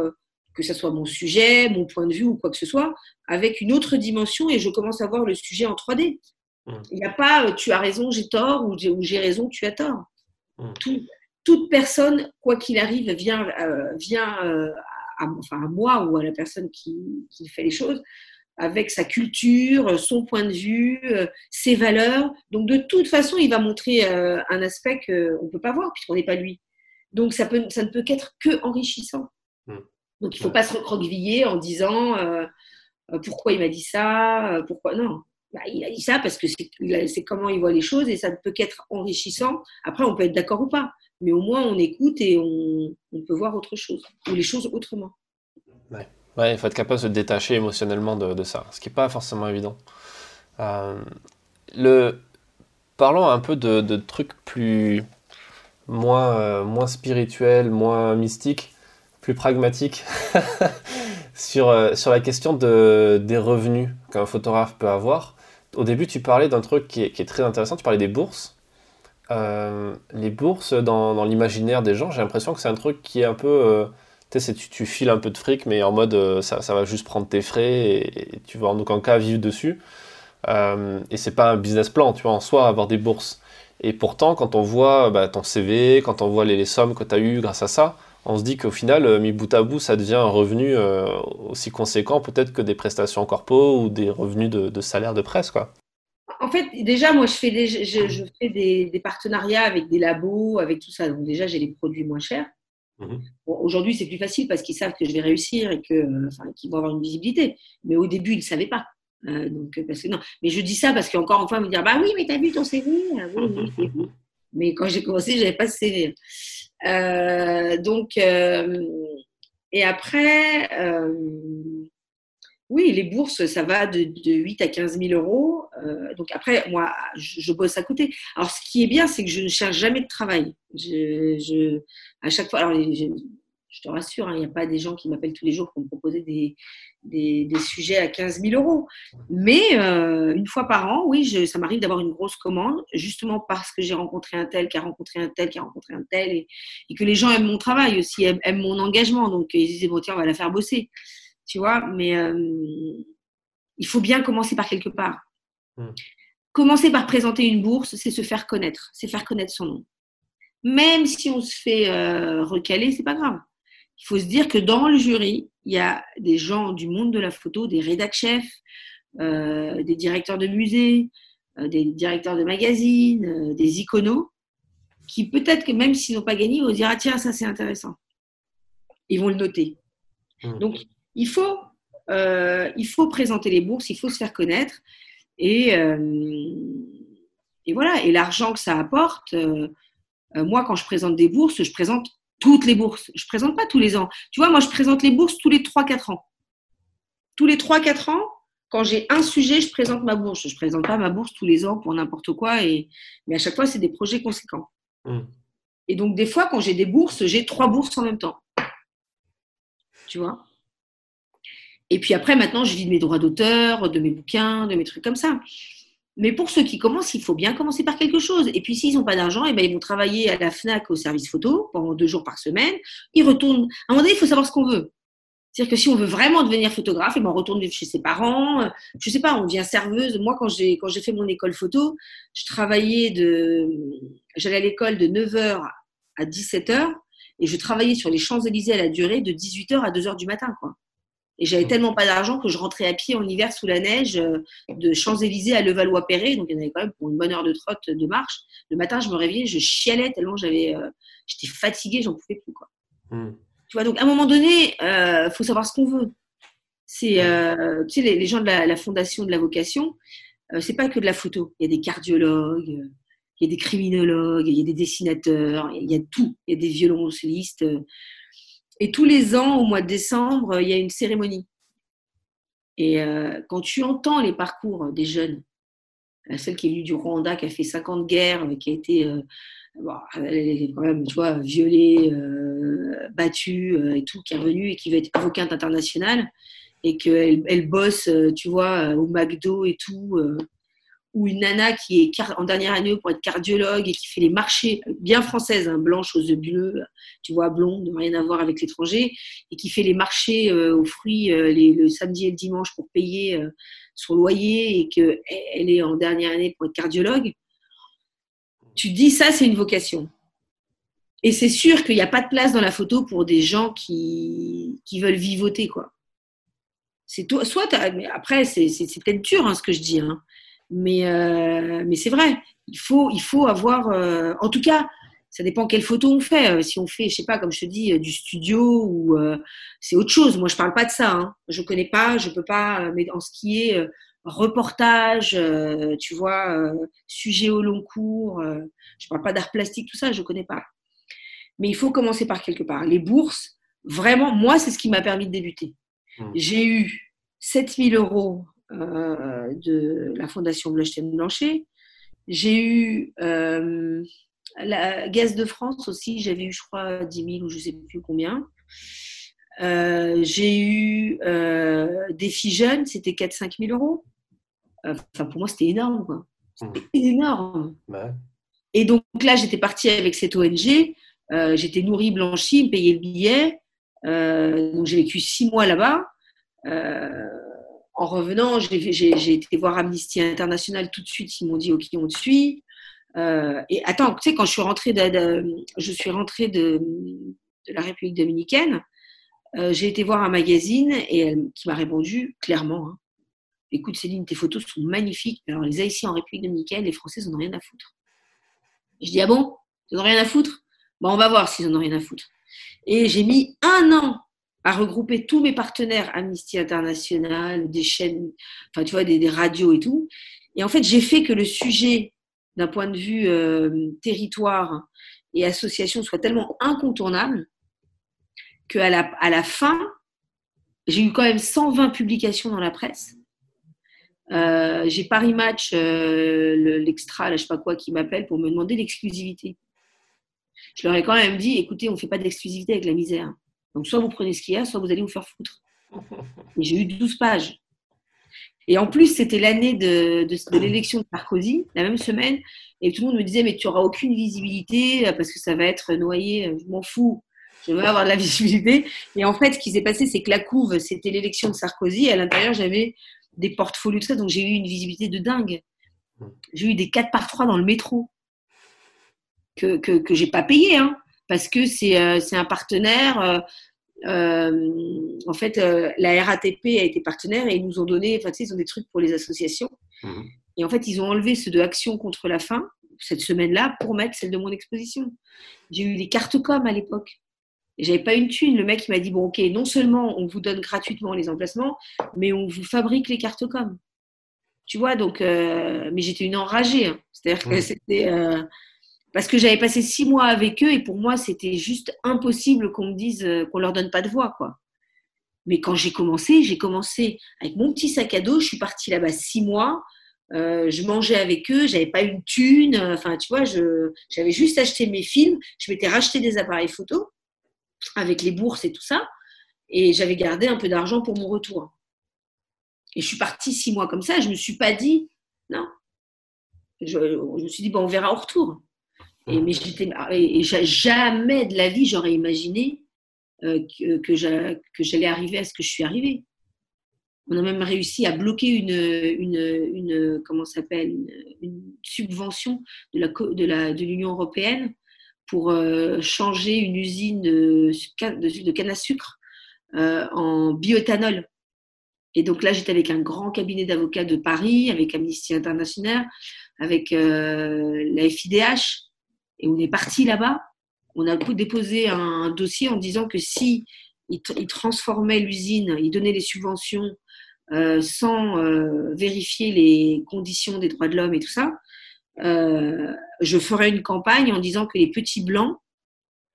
Speaker 1: que ce soit mon sujet, mon point de vue ou quoi que ce soit, avec une autre dimension et je commence à voir le sujet en 3D. Mmh. Il n'y a pas euh, tu as raison, j'ai tort ou j'ai raison, tu as tort. Mmh. toute personne, quoi qu'il arrive, vient, euh, vient euh, à, enfin à moi ou à la personne qui, fait les choses avec sa culture, son point de vue, ses valeurs. Donc de toute façon, il va montrer un aspect qu'on ne peut pas voir puisqu'on n'est pas lui. Donc ça, peut, ça ne peut qu'être que enrichissant. Mmh. Donc il ne faut pas se recroqueviller en disant euh, euh, pourquoi il m'a dit ça, euh, pourquoi non. Bah, il a dit ça parce que c'est comment il voit les choses et ça ne peut qu'être enrichissant. Après, on peut être d'accord ou pas, mais au moins on écoute et on, peut voir autre chose ou les choses autrement.
Speaker 2: Ouais. Il faut être capable de se détacher émotionnellement de, ça, ce qui n'est pas forcément évident. le... Parlons un peu de, trucs plus moins, moins spirituels, moins mystiques plus pragmatique sur, euh, sur la question de, des revenus qu'un photographe peut avoir. Au début, tu parlais d'un truc qui est, qui est, très intéressant, tu parlais des bourses. Euh, les bourses, dans, dans l'imaginaire des gens, j'ai l'impression que c'est un truc qui est un peu... Euh, tu sais, files un peu de fric, mais en mode ça, ça, va juste prendre tes frais et, tu vas en aucun cas vivre dessus. et c'est pas un business plan, tu vois, en soi, avoir des bourses. Et pourtant, quand on voit bah, ton CV, quand on voit les, sommes que tu as eues grâce à ça, on se dit qu'au final, euh, mis bout à bout, ça devient un revenu euh, aussi conséquent peut-être que des prestations corpo ou des revenus de, salaire de presse. Quoi.
Speaker 1: En fait, déjà, moi, je fais, des, des, partenariats avec des labos, avec tout ça. Donc déjà, j'ai les produits moins chers. Mhm. Aujourd'hui, c'est plus facile parce qu'ils savent que je vais réussir et que, qu'ils vont avoir une visibilité. Mais au début, ils ne savaient pas. Euh, donc, parce que non. Mais je dis ça parce qu'encore une fois, ils me dire Bah oui, mais t'as vu ton CV ah Oui, oui, Mais quand j'ai commencé, je n'avais pas de CV. Euh, donc, euh, et après, euh, Oui, les bourses, ça va de, 8 à 15 000 euros. Euh, donc après, moi, je, bosse à côté. Alors, ce qui est bien, c'est que je ne cherche jamais de travail. Je, à chaque fois, alors, je, te rassure, hein, il n'y a pas des gens qui m'appellent tous les jours pour me proposer des, sujets à 15 000 euros. Mais euh, une fois par an, oui, ça m'arrive d'avoir une grosse commande, justement parce que j'ai rencontré un tel, qui a rencontré un tel, qui a rencontré un tel, et, que les gens aiment mon travail aussi, aiment, mon engagement. Donc, ils disaient, bon, tiens, on va la faire bosser tu vois, mais euh, il faut bien commencer par quelque part. Hmm. Commencer par présenter une bourse, c'est se faire connaître, c'est faire connaître son nom. Même si on se fait euh, recaler, c'est pas grave. Il faut se dire que dans le jury, il y a des gens du monde de la photo, des rédac chefs, euh, des directeurs de musées, des directeurs de magazines, des iconos, qui peut-être que même s'ils n'ont pas gagné, vont dire ah tiens ça c'est intéressant. Ils vont le noter. Hmm. Donc il faut, euh, il faut présenter les bourses, il faut se faire connaître. Et, euh, et voilà, et l'argent que ça apporte, euh, moi, quand je présente des bourses, je présente toutes les bourses. Je ne présente pas tous les ans. Tu vois, moi, je présente les bourses tous les 3-4 ans. Tous les 3-4 ans, quand j'ai un sujet, je présente ma bourse. Je ne présente pas ma bourse tous les ans pour n'importe quoi. Et... Mais à chaque fois, c'est des projets conséquents. Mmh. Et donc, des fois, quand j'ai des bourses, j'ai trois bourses en même temps. Tu vois? Et puis après, maintenant, je vis de mes droits d'auteur, de mes bouquins, de mes trucs comme ça. Mais pour ceux qui commencent, il faut bien commencer par quelque chose. Et puis, s'ils n'ont pas d'argent, eh ben, ils vont travailler à la FNAC au service photo pendant deux jours par semaine. Ils retournent. À un moment donné, il faut savoir ce qu'on veut. C'est-à-dire que si on veut vraiment devenir photographe, eh ben, on retourne chez ses parents. Je sais pas, on devient serveuse. Moi, quand j'ai, quand j'ai fait mon école photo, je travaillais de, j'allais à l'école de 9h à 17h et je travaillais sur les Champs-Élysées à la durée de 18h à 2h du matin, quoi. Et j'avais tellement pas d'argent que je rentrais à pied en hiver sous la neige euh, de Champs-Élysées à Levallois-Perret. Donc, il y en avait quand même pour une bonne heure de trotte de marche. Le matin, je me réveillais, je chialais tellement j'avais, euh, j'étais fatiguée, j'en pouvais plus. Quoi. Hmm. Tu vois, donc à un moment donné, il euh, faut savoir ce qu'on veut. C'est, tu sais, les, gens de la, Fondation de la vocation, c'est pas que de la photo. Il y a des cardiologues, il y a des criminologues, il y a des dessinateurs, il y a tout. Il y a des violoncellistes. Et tous les ans, au mois de décembre, il y a une cérémonie. Et euh, quand tu entends les parcours des jeunes, celle qui est venue du Rwanda, qui a fait 50 guerres, qui a été euh, même, tu vois, violée, euh, battue et tout, qui est revenue et qui va être avocate internationale, et qu'elle elle bosse, tu vois, au McDo et tout, ou une nana qui est en dernière année pour être cardiologue et qui fait les marchés, bien française, hein, blanche aux yeux bleus, tu vois, blonde, rien à voir avec l'étranger, et qui fait les marchés euh, aux fruits euh, le samedi et le dimanche pour payer euh, son loyer et qu'elle est en dernière année pour être cardiologue, tu te dis ça, c'est une vocation. Et c'est sûr qu'il n'y a pas de place dans la photo pour des gens qui, qui veulent vivoter, quoi. C'est toi, soit mais après, c'est peut-être dur hein, ce que je dis, hein. Mais, euh, mais c'est vrai, il faut, il faut avoir. Euh, en tout cas, ça dépend quelle photo on fait. Euh, si on fait, je sais pas, comme je te dis, du studio ou c'est autre chose. Moi, je parle pas de ça. Hein. Je connais pas, je peux pas. Mais en ce qui est reportage, tu vois, sujet au long cours, je parle pas d'art plastique, tout ça, je connais pas. Mais il faut commencer par quelque part. Les bourses, vraiment, moi, c'est ce qui m'a permis de débuter. Mmh. J'ai eu 7000 euros euh, de la Fondation Bloch-Blanchet. J'ai eu euh, la Gaz de France aussi, j'avais eu, je crois, 10 000 ou je ne sais plus combien. Euh, j'ai eu des filles jeunes, c'était 4-5 000 euros. Enfin, pour moi, c'était énorme. C'était mmh. énorme. Et donc là, j'étais partie avec cette ONG. j'étais nourrie, blanchie, me payait le billet. donc j'ai vécu six mois là-bas en revenant, j'ai été voir Amnesty International tout de suite. Ils m'ont dit OK, on te suit. Euh, et attends, tu sais, quand je suis rentrée de, je suis rentrée de, la République dominicaine, euh, j'ai été voir un magazine et qui m'a répondu clairement hein. Écoute, Céline, tes photos sont magnifiques. Alors, les Haïtiens en République dominicaine, les Français, ils n'en ont rien à foutre. Je dis Ah bon? Ils n'en ont rien à foutre? Bon, on va voir s'ils n'en ont rien à foutre. Et j'ai mis un an à regrouper tous mes partenaires Amnesty International, des chaînes, enfin tu vois, des, radios et tout. Et en fait, j'ai fait que le sujet, d'un point de vue euh, territoire et association, soit tellement incontournable qu'à la, à la fin, j'ai eu quand même 120 publications dans la presse. j'ai Paris Match, l'extra, je je sais pas quoi, qui m'appelle pour me demander l'exclusivité. Je leur ai quand même dit, écoutez, on ne fait pas d'exclusivité avec la misère. Donc soit vous prenez ce qu'il y a, soit vous allez vous faire foutre. J'ai eu 12 pages. Et en plus, c'était l'année de, l'élection de Sarkozy, la même semaine. Et tout le monde me disait, mais tu n'auras aucune visibilité parce que ça va être noyé. Je m'en fous. Je veux avoir de la visibilité. Et en fait, ce qui s'est passé, c'est que la couve, c'était l'élection de Sarkozy. À l'intérieur, j'avais des portfolios, tout ça. Donc, j'ai eu une visibilité de dingue. J'ai eu des 4 par 3 dans le métro que, que, que j'ai pas payé. Hein, parce que c'est euh, un partenaire. Euh, euh, en fait, la RATP a été partenaire et ils nous ont donné, enfin, tu sais, ils ont des trucs pour les associations. Mhm. Et en fait, ils ont enlevé ceux de Action contre la faim cette semaine-là pour mettre celle de mon exposition. J'ai eu les cartes com à l'époque. Et j'avais pas une thune. Le mec, il m'a dit bon, ok, non seulement on vous donne gratuitement les emplacements, mais on vous fabrique les cartes com. Tu vois, donc, euh, mais j'étais une enragée. Hein. C'est-à-dire que c'était parce que j'avais passé six mois avec eux et pour moi, c'était juste impossible qu'on me dise euh, qu'on leur donne pas de voix, quoi. Mais quand j'ai commencé, j'ai commencé avec mon petit sac à dos. Je suis partie là-bas six mois. Euh, je mangeais avec eux. J'avais pas une thune. Enfin, tu vois, j'avais juste acheté mes films. Je m'étais racheté des appareils photo avec les bourses et tout ça. Et j'avais gardé un peu d'argent pour mon retour. Et je suis partie six mois comme ça. Je me suis pas dit non. Je, je me suis dit bon, on verra au retour. Et, mais et, jamais de la vie j'aurais imaginé euh, que, j'allais arriver à ce que je suis arrivée. On a même réussi à bloquer une, subvention de l'Union européenne pour euh, changer une usine de, de, canne à sucre euh, en bioéthanol. Et donc là, j'étais avec un grand cabinet d'avocats de Paris, avec Amnesty International, avec la FIDH, et on est parti là-bas. On a déposé un dossier en disant que si il, transformait l'usine, il donnait les subventions euh, sans euh, vérifier les conditions des droits de l'homme et tout ça, euh, je ferais une campagne en disant que les petits blancs,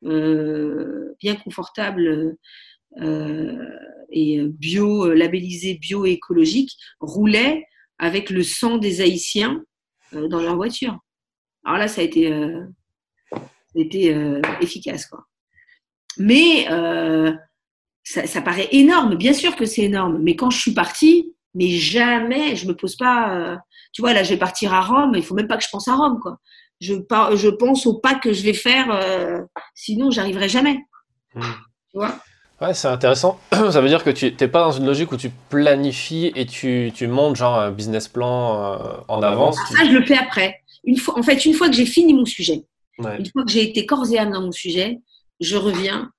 Speaker 1: bien confortables et bio, labellisés bio-écologiques, roulaient avec le sang des Haïtiens dans leur voiture. Alors là, ça a été était euh, efficace. Quoi. Mais euh, ça, paraît énorme, bien sûr que c'est énorme, mais quand je suis partie, mais jamais, je me pose pas. Euh, tu vois, là, je vais partir à Rome, il faut même pas que je pense à Rome, quoi. Je, je pense au pas que je vais faire, sinon j'arriverai jamais.
Speaker 2: Hmm. Tu vois? Ouais, c'est intéressant. Ça veut dire que tu n'es pas dans une logique où tu planifies et tu, tu montes genre un business plan en avance.
Speaker 1: Ah, ça, je le fais après. Une fois, en fait, une fois que j'ai fini mon sujet, une fois que j'ai été corps et âme dans mon sujet, je reviens.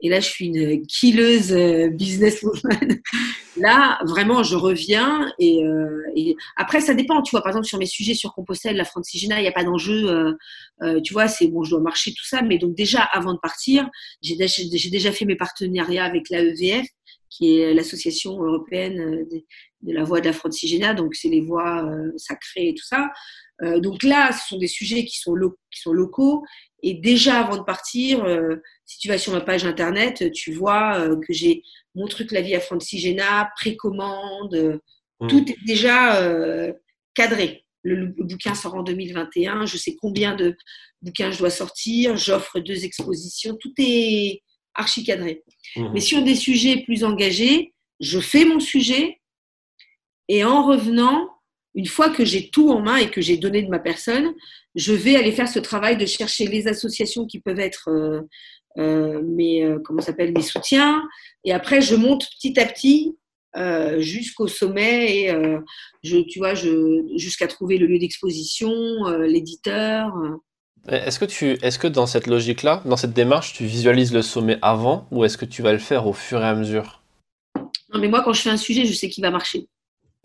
Speaker 1: Et là, je suis une killeuse euh, businesswoman. là, vraiment, je reviens. Euh, et, après, ça dépend. Tu vois, par exemple, sur mes sujets sur Compostelle, la Francigena, il n'y a pas d'enjeu. Euh, tu vois, c'est bon, je dois marcher, tout ça. Mais donc, déjà, avant de partir, j'ai déjà fait mes partenariats avec l'AEVF, qui est l'association européenne de, de, la voie de la Francigena. Donc, c'est les voies sacrées et tout ça. Euh, donc là, ce sont des sujets qui sont, qui sont locaux. Et déjà avant de partir, euh, si tu vas sur ma page internet, tu vois euh, que j'ai mon truc La vie à Francigena, précommande, mmh. tout est déjà cadré. Le, bouquin sort en 2021, je sais combien de bouquins je dois sortir, j'offre deux expositions, tout est archi cadré. Mmh. Mais sur des sujets plus engagés, je fais mon sujet et en revenant, une fois que j'ai tout en main et que j'ai donné de ma personne, je vais aller faire ce travail de chercher les associations qui peuvent être euh, euh, mes, euh, comment s'appelle, mes soutiens. Et après, je monte petit à petit jusqu'au sommet et je, tu vois, jusqu'à trouver le lieu d'exposition, l'éditeur.
Speaker 2: Est-ce que, tu, est-ce que dans cette logique-là, dans cette démarche, tu visualises le sommet avant ou est-ce que tu vas le faire au fur et à mesure?
Speaker 1: Non, mais moi, quand je fais un sujet, je sais qu'il va marcher.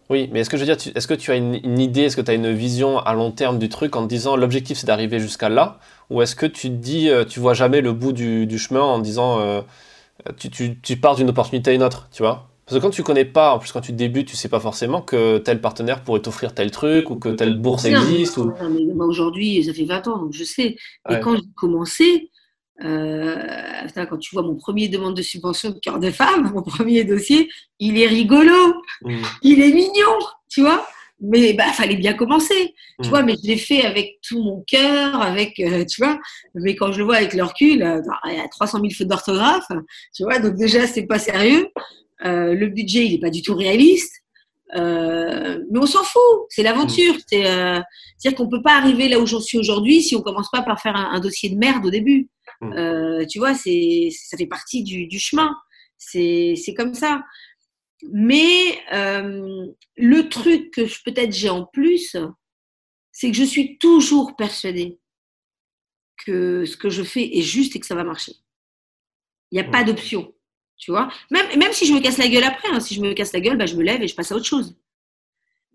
Speaker 2: Oui, mais est-ce que je veux dire, est-ce que tu as une, idée, est-ce que tu as une vision à long terme du truc en te disant l'objectif c'est d'arriver jusqu'à là? Ou est-ce que tu te dis, euh, tu vois jamais le bout du, chemin en disant euh, tu, pars d'une opportunité à une autre, tu vois? Parce que quand tu connais pas, en plus quand tu débutes, tu sais pas forcément que tel partenaire pourrait t'offrir tel truc ou que telle bourse existe. Ou...
Speaker 1: Aujourd'hui, ça fait 20 ans, donc je sais. Et quand j'ai commencé, quand tu vois mon premier demande de subvention de cœur de femme, mon premier dossier, il est rigolo, mmh. il est mignon, tu vois mais bah fallait bien commencer tu mmh. vois mais je l'ai fait avec tout mon cœur avec tu vois mais quand je le vois avec le recul il y a 300 000 fautes d'orthographe tu vois donc déjà c'est pas sérieux le budget il est pas du tout réaliste euh, mais on s'en fout, c'est l'aventure. Mm. C'est, euh, à dire qu'on peut pas arriver là où j'en suis aujourd'hui si on commence pas par faire un, dossier de merde au début. Mm. Euh, tu vois, c'est, ça fait partie du, du chemin. C'est, c'est comme ça. Mais euh, le truc que je, peut-être j'ai en plus, c'est que je suis toujours persuadée que ce que je fais est juste et que ça va marcher. Il n'y a pas mm. d'option. Tu vois même, même si je me casse la gueule après, hein, si je me casse la gueule, bah, je me lève et je passe à autre chose.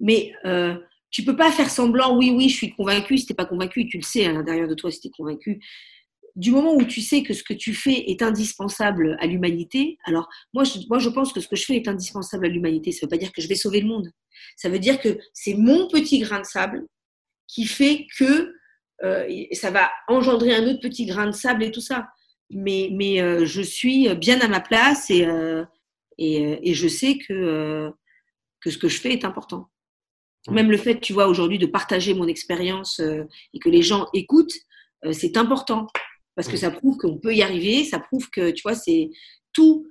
Speaker 1: Mais euh, tu peux pas faire semblant, oui, oui, je suis convaincu, si tu pas convaincu, tu le sais à l'intérieur de toi si tu es convaincu. Du moment où tu sais que ce que tu fais est indispensable à l'humanité, alors moi je, moi je pense que ce que je fais est indispensable à l'humanité. Ça ne veut pas dire que je vais sauver le monde. Ça veut dire que c'est mon petit grain de sable qui fait que euh, ça va engendrer un autre petit grain de sable et tout ça mais, mais euh, je suis bien à ma place et, euh, et, et, je sais que, que ce que je fais est important. Même le fait, tu vois, aujourd'hui de partager mon expérience et que les gens écoutent, c'est important parce que ça prouve qu'on peut y arriver, ça prouve que, tu vois, c'est tout,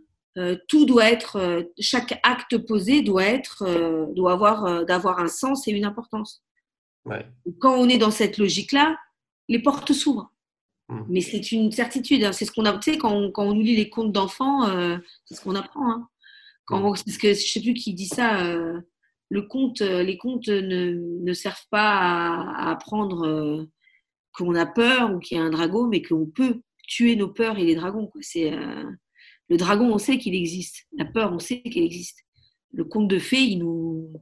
Speaker 1: tout doit être, chaque acte posé doit être, doit avoir, d'avoir un sens et une importance. Ouais. Quand on est dans cette logique-là, les portes s'ouvrent. Mmh. Mais c'est une certitude. Hein. C'est ce qu'on a. Tu sais, quand on, quand on nous lit les contes d'enfants, euh, c'est ce qu'on apprend. Hein. Quand mmh. parce que je sais plus qui dit ça. Euh, le conte, euh, les contes ne, ne servent pas à, apprendre qu'on a peur ou qu'il y a un dragon, mais qu'on peut tuer nos peurs et les dragons. C'est le dragon, on sait qu'il existe. La peur, on sait qu'elle existe. Le conte de fées, il nous,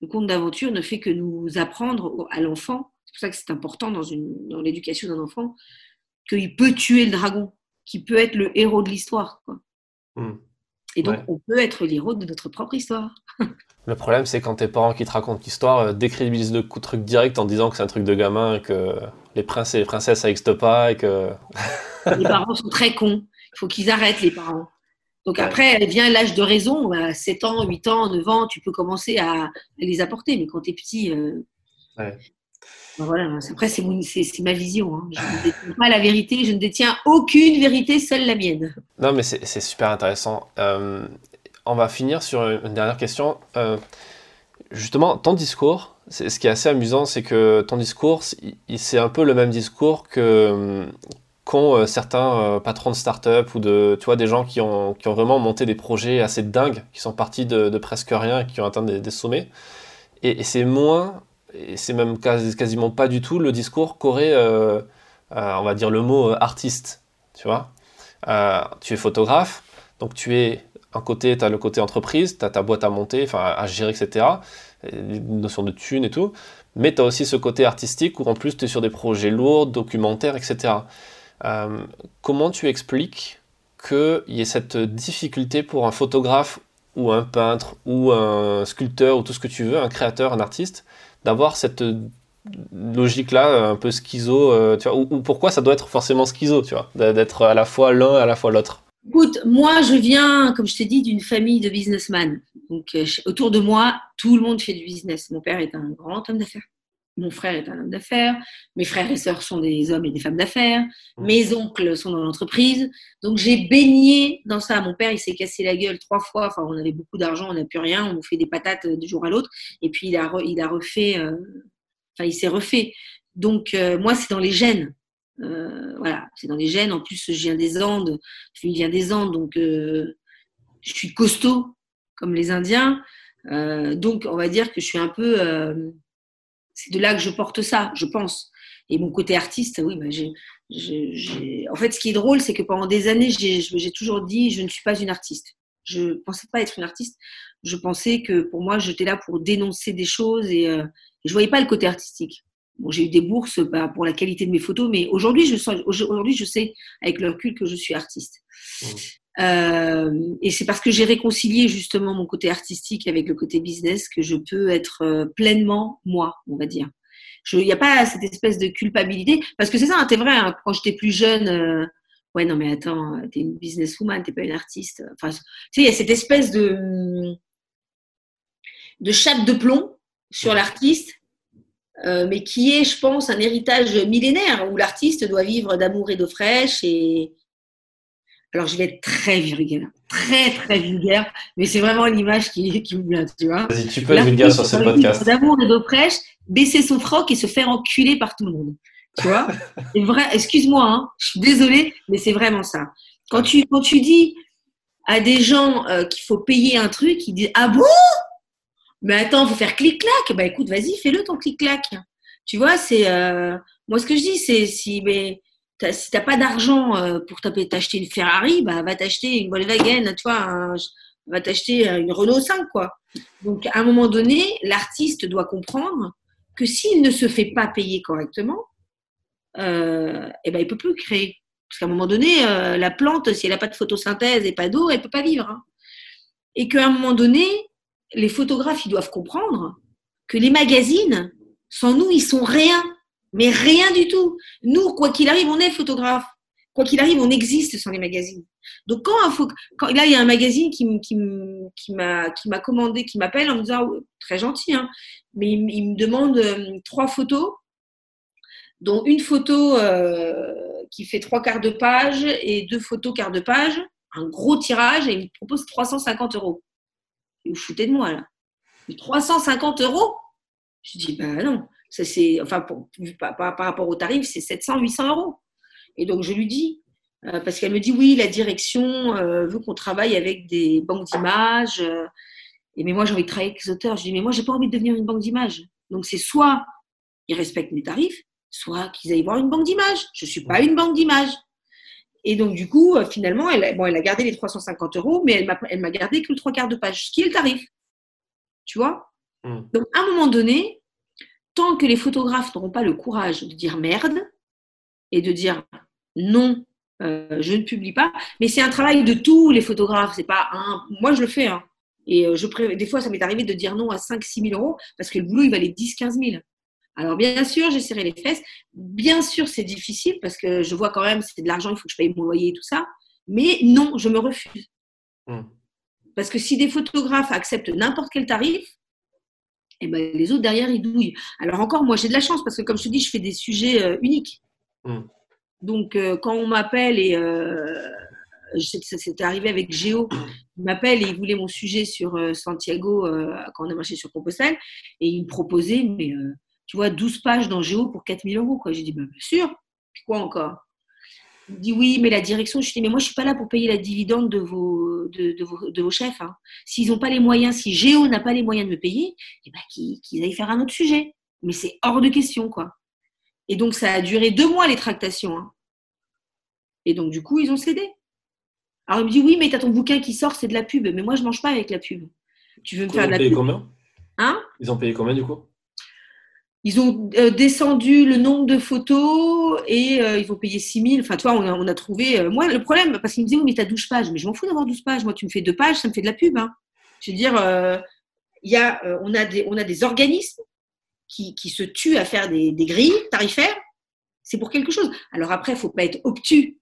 Speaker 1: le conte d'aventure ne fait que nous apprendre à l'enfant. C'est pour ça que c'est important dans, une, dans l'éducation d'un enfant qu'il peut tuer le dragon, qu'il peut être le héros de l'histoire. Hmm. Et donc, on peut être l'héros de notre propre histoire.
Speaker 2: le problème, c'est quand tes parents qui te racontent l'histoire euh, décrédibilisent le coup de truc direct en disant que c'est un truc de gamin et que les princes et les princesses, ça n'existe pas et que.
Speaker 1: les parents sont très cons. Il faut qu'ils arrêtent, les parents. Donc après, vient l'âge de raison. 7 ans, 8 ans, 9 ans, tu peux commencer à les apporter. Mais quand tu es petit, euh, voilà, après, c'est ma vision. Hein. Je ne détiens pas la vérité, je ne détiens aucune vérité, seule la mienne.
Speaker 2: Non, mais c'est super intéressant. Euh, on va finir sur une dernière question. Euh, justement, ton discours, ce qui est assez amusant, c'est que ton discours, c'est un peu le même discours que qu'ont euh, certains patrons de start-up ou de, tu vois, des gens qui ont, vraiment monté des projets assez dingues, qui sont partis de, presque rien et qui ont atteint des, sommets. Et, c'est moins et c'est même quasiment pas du tout le discours qu'aurait, euh, euh, on va dire, le mot euh, artiste. Tu vois Tu es photographe, donc tu es, un côté, tu as le côté entreprise, tu as ta boîte à monter, enfin à gérer, etc. Une notion de thune et tout. Mais tu as aussi ce côté artistique où en plus tu es sur des projets lourds, documentaires, etc. comment tu expliques qu'il y ait cette difficulté pour un photographe ou un peintre ou un sculpteur ou tout ce que tu veux, un créateur, un artiste, d'avoir cette logique-là un peu schizo, euh, ou, pourquoi ça doit être forcément schizo, tu vois, d'être à la fois l'un et à la fois l'autre?
Speaker 1: Écoute, moi je viens, comme je t'ai dit, d'une famille de businessmen. Donc euh, autour de moi, tout le monde fait du business. Mon père est un grand homme d'affaires. Mon frère est un homme d'affaires, mes frères et sœurs sont des hommes et des femmes d'affaires, mmh. mes oncles sont dans l'entreprise. Donc j'ai baigné dans ça. Mon père, il s'est cassé la gueule trois fois. Enfin, on avait beaucoup d'argent, on n'a plus rien, on nous fait des patates de jour à l'autre. Et puis il a, il a refait, euh, enfin, il s'est refait. Donc euh, moi, c'est dans les gènes. Euh, voilà, c'est dans les gènes. En plus, je viens des Andes, je viens des Andes, donc je suis costaud comme les Indiens. donc, on va dire que je suis un peu c'est de là que je porte ça, je pense. Et mon côté artiste, oui, bah, j'ai, en fait, ce qui est drôle, c'est que pendant des années, j'ai toujours dit, je ne suis pas une artiste. Je ne pensais pas être une artiste. Je pensais que pour moi, j'étais là pour dénoncer des choses et, euh, je voyais pas le côté artistique. Bon, j'ai eu des bourses bah, pour la qualité de mes photos, mais aujourd'hui, je, aujourd'hui, je sais avec le recul que je suis artiste. Mmh. Euh, et c'est parce que j'ai réconcilié justement mon côté artistique avec le côté business que je peux être euh, pleinement moi, on va dire. Il n'y a pas cette espèce de culpabilité, parce que c'est ça, c'est vrai, hein, quand j'étais plus jeune, euh, Ouais, non, mais attends, t'es une businesswoman, t'es pas une artiste. Enfin, tu sais, il y a cette espèce de, de chape de plomb sur l'artiste, euh, mais qui est, je pense, un héritage millénaire où l'artiste doit vivre d'amour et d'eau fraîche. Et alors, je vais être très vulgaire, très très vulgaire, mais c'est vraiment l'image qui, qui me vient, tu vois.
Speaker 2: Vas-y, tu peux être vulgaire sur ce podcast.
Speaker 1: D'amour et d'eau fraîche, baisser son froc et se faire enculer par tout le monde. Tu vois vrai, excuse-moi, hein, je suis désolée, mais c'est vraiment ça. Quand tu, quand tu dis à des gens euh, qu'il faut payer un truc, ils disent Ah bon? Mais attends, faut faire clic-clac. Bah écoute, vas-y, fais-le ton clic-clac. Tu vois, c'est. Euh, moi, ce que je dis, c'est si, mais, si t'as pas d'argent euh, pour t'acheter une Ferrari, bah va t'acheter une Volkswagen, tu va t'acheter une Renault 5, quoi. Donc, à un moment donné, l'artiste doit comprendre que s'il ne se fait pas payer correctement, euh, eh ben, il peut plus créer. Parce qu'à un moment donné, euh, la plante, si elle n'a pas de photosynthèse et pas d'eau, elle peut pas vivre. Hein. Et qu'à un moment donné, les photographes, ils doivent comprendre que les magazines, sans nous, ils sont rien. Mais rien du tout. Nous, quoi qu'il arrive, on est photographe. Quoi qu'il arrive, on existe sans les magazines. Donc quand, un là, il y a un magazine qui, m'a commandé, qui m'appelle en me disant, très gentil, hein, mais il, me demande euh, trois photos, dont une photo euh, qui fait trois quarts de page et deux photos quart de page, un gros tirage, et il me propose 350 euros. Vous foutez de moi là. 350 euros? Je dis, ben non. Ça, c'est, enfin, par, rapport au tarif, c'est 700, 800 euros. Et donc, je lui dis, euh, parce qu'elle me dit, oui, la direction euh, veut qu'on travaille avec des banques d'images. Euh, et mais moi, j'ai envie de travailler avec les auteurs. Je dis, mais moi, j'ai pas envie de devenir une banque d'images. Donc, c'est soit ils respectent mes tarifs, soit qu'ils aillent voir une banque d'images. Je ne suis pas une banque d'images. Et donc, du coup, finalement, elle, bon, elle a gardé les 350 euros, mais elle m'a, gardé que le trois quarts de page, ce qui est le tarif. Tu vois? Hmm. Donc, à un moment donné, tant que les photographes n'auront pas le courage de dire merde et de dire non, euh, je ne publie pas, mais c'est un travail de tous les photographes, c'est pas un. Moi, je le fais, hein. Et euh, je des fois, ça m'est arrivé de dire non à 5-6 000 euros parce que le boulot, il valait 10-15 000. Alors, bien sûr, j'ai serré les fesses. Bien sûr, c'est difficile parce que je vois quand même, c'est de l'argent, il faut que je paye mon loyer et tout ça. Mais non, je me refuse. Hmm. Parce que si des photographes acceptent n'importe quel tarif, eh ben, les autres derrière, ils douillent. Alors encore, moi, j'ai de la chance parce que, comme je te dis, je fais des sujets euh, uniques. Hmm. Donc, euh, quand on m'appelle et euh, ça s'était arrivé avec Géo, il m'appelle et il voulait mon sujet sur Santiago quand on a marché sur Compostelle et il me proposait, mais tu vois, 12 pages dans Géo pour 4000 euros. J'ai dit, bah, bien sûr, quoi encore? Il dit oui, mais la direction, je dis, mais moi, je suis pas là pour payer la dividende de vos, de, vos, chefs. Hein. S'ils n'ont pas les moyens, si Géo n'a pas les moyens de me payer, eh ben, qu'ils aillent faire un autre sujet. Mais c'est hors de question, quoi. Et donc, ça a duré deux mois, les tractations. Hein. Et donc, du coup, ils ont cédé. Alors, il me dit, oui, mais tu as ton bouquin qui sort, c'est de la pub. Mais moi, je mange pas avec la pub. Tu veux me faire de la pub?
Speaker 2: combien?
Speaker 1: Hein?
Speaker 2: Ils ont payé combien, du coup?
Speaker 1: Ils ont euh, descendu le nombre de photos et euh, ils vont payer 6 000. Enfin, tu vois, on a, trouvé. Euh, moi, le problème, parce qu'ils me disaient, oui, mais tu as 12 pages. Mais je m'en fous d'avoir 12 pages. Moi, tu me fais deux pages, ça me fait de la pub. Hein. Je veux dire, y a, on, a des, on a des organismes qui, qui se tuent à faire des, des grilles tarifaires. C'est pour quelque chose. Alors après, il faut pas être obtus.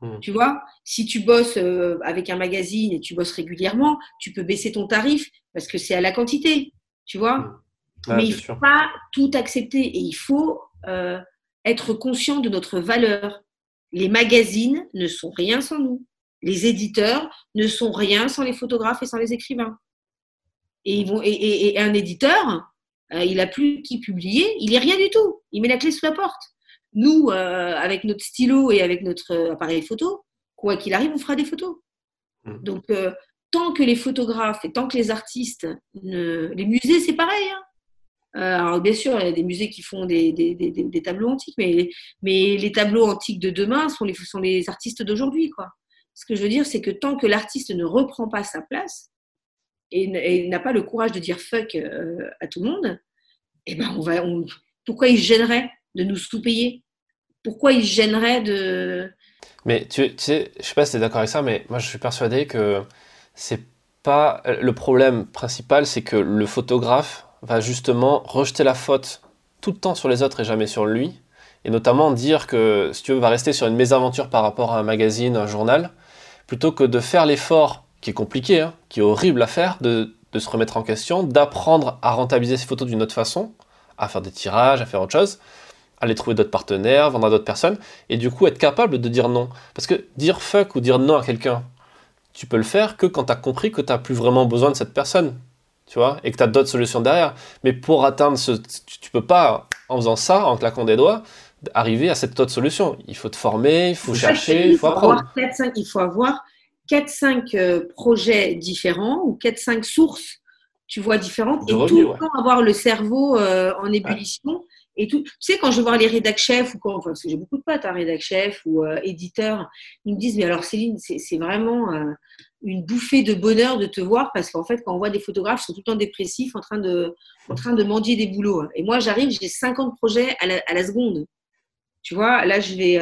Speaker 1: Mmh. Tu vois, si tu bosses avec un magazine et tu bosses régulièrement, tu peux baisser ton tarif parce que c'est à la quantité. Tu vois mmh mais il ne faut pas tout accepter et il faut euh, être conscient de notre valeur. Les magazines ne sont rien sans nous. Les éditeurs ne sont rien sans les photographes et sans les écrivains. Et, ils vont, et, un éditeur, euh, il n'a plus qui publier, il est rien du tout. Il met la clé sous la porte. Nous, euh, avec notre stylo et avec notre appareil photo, quoi qu'il arrive, on fera des photos. Mmh. Donc, tant que les photographes et tant que les artistes, les musées, c'est pareil. Hein. Euh, alors bien sûr, il y a des musées qui font des, des, des, tableaux antiques, mais, mais, les tableaux antiques de demain sont les, sont les artistes d'aujourd'hui. Quoi. Ce que je veux dire, c'est que tant que l'artiste ne reprend pas sa place et, n'a pas le courage de dire fuck euh, à tout le monde, eh ben on va, pourquoi il gênerait de nous sous-payer? Pourquoi il gênerait de...
Speaker 2: Mais tu, tu sais, je sais pas si tu es d'accord avec ça, mais moi je suis persuadé que c'est pas le problème principal, c'est que le photographe va justement rejeter la faute tout le temps sur les autres et jamais sur lui. et notamment dire que si tu veux, va rester sur une mésaventure par rapport à un magazine, un journal, plutôt que de faire l'effort, qui est compliqué, hein, qui est horrible à faire, de, de se remettre en question, d'apprendre à rentabiliser ses photos d'une autre façon, à faire des tirages, à faire autre chose, aller trouver d'autres partenaires, vendre à d'autres personnes, et du coup être capable de dire non. Parce que dire fuck ou dire non à quelqu'un, tu peux le faire que quand tu as compris que tu n'as plus vraiment besoin de cette personne, tu vois, et que tu as d'autres solutions derrière. Mais pour atteindre ce... Tu peux pas, en faisant ça, en claquant des doigts, arriver à cette autre solution. Il faut te former, il faut chercher, il faut, apprendre.
Speaker 1: il faut avoir 4-5 euh, projets différents ou 4-5 sources, tu vois, différentes, et tout le temps avoir le cerveau euh, en ébullition. Et tout. Tu sais, quand je vois les rédac chefs, ou quand, parce que j'ai beaucoup de potes, hein, rédac chefs ou euh, éditeurs, ils me disent, mais alors Céline, c'est vraiment une bouffée de bonheur de te voir, parce qu'en fait, quand on voit des photographes, ils sont tout le temps dépressifs, en train de, en train de mendier des boulots. Et moi, j'arrive, j'ai 50 projets à la, à la, seconde. Tu vois, là, je vais,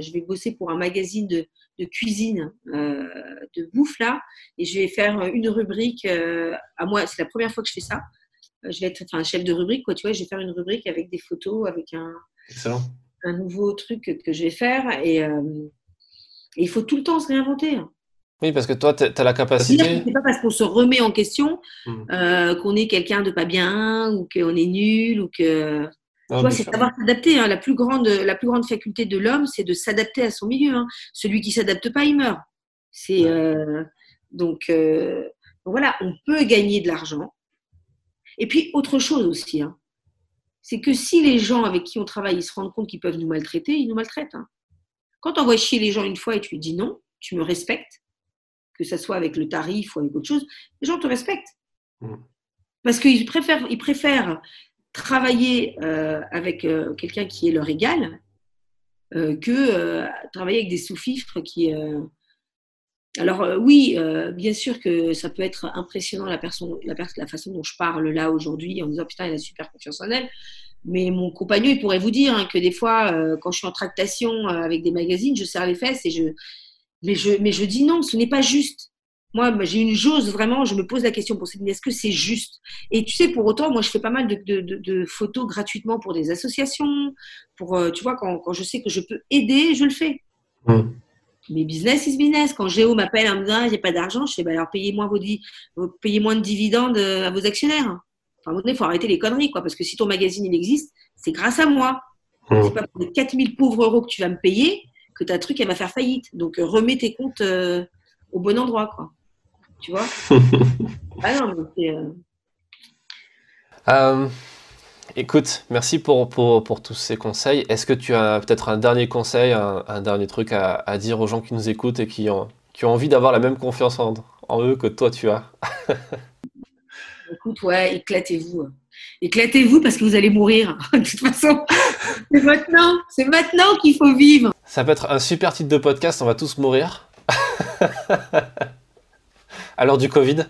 Speaker 1: je vais bosser pour un magazine de, de cuisine, euh, de bouffe là, et je vais faire une rubrique euh, à moi. C'est la première fois que je fais ça. Euh, je vais être enfin, chef de rubrique, quoi. Tu vois, je vais faire une rubrique avec des photos, avec un, un nouveau truc que je vais faire, et, il faut tout le temps se réinventer. Hein.
Speaker 2: Oui, parce que toi, tu as la capacité.
Speaker 1: C'est pas parce qu'on se remet en question mmh. qu'on est quelqu'un de pas bien ou qu'on est nul ou que ah, c'est savoir s'adapter. Hein. La, plus grande, la plus grande faculté de l'homme, c'est de s'adapter à son milieu. Hein. Celui qui s'adapte pas, il meurt. C'est euh, donc, euh, voilà, on peut gagner de l'argent. Et puis autre chose aussi, hein. c'est que si les gens avec qui on travaille ils se rendent compte qu'ils peuvent nous maltraiter, ils nous maltraitent. Quand on voit chier les gens une fois et tu lui dis non, tu me respectes, que ce soit avec le tarif ou avec autre chose, les gens te respectent. Mmh. Parce qu'ils préfèrent, ils préfèrent travailler euh, avec euh, quelqu'un qui est leur égal euh, que travailler avec des sous-fifres qui. Alors oui, bien sûr que ça peut être impressionnant la, personne, la, la façon dont je parle là aujourd'hui en disant putain il a super confiance en elle. Mais mon compagnon, il pourrait vous dire hein, que des fois, quand je suis en tractation avec des magazines, je serre les fesses et je, mais je, mais je dis non, ce n'est pas juste. Moi, j'ai une chose vraiment, je me pose la question pour cette est-ce que c'est juste? Et tu sais, pour autant, moi, je fais pas mal de, photos gratuitement pour des associations, pour, euh, tu vois, quand, je sais que je peux aider, je le fais. Mmh. Mais business is business. Quand Géo m'appelle en me disant, j'ai pas d'argent, je fais, bah, alors payez moins, vos, payez moins de dividendes euh, à vos actionnaires. Enfin, il faut arrêter les conneries, quoi, parce que si ton magazine, il existe, c'est grâce à moi. Mmh. C'est pas pour les 4000 pauvres euros que tu vas me payer que ta truc, elle va faire faillite. Donc, euh, remets tes comptes au bon endroit, quoi. Tu vois Ah non, mais c'est. Euh,
Speaker 2: euh, écoute, merci pour, pour, pour, tous ces conseils. Est-ce que tu as peut-être un dernier conseil, un, dernier truc à, à, dire aux gens qui nous écoutent et qui ont, qui ont envie d'avoir la même confiance en, en eux que toi tu as
Speaker 1: Écoute, ouais, éclatez-vous. Éclatez-vous parce que vous allez mourir. de toute façon, c'est maintenant, c'est maintenant qu'il faut vivre.
Speaker 2: Ça peut être un super titre de podcast, on va tous mourir. Alors du Covid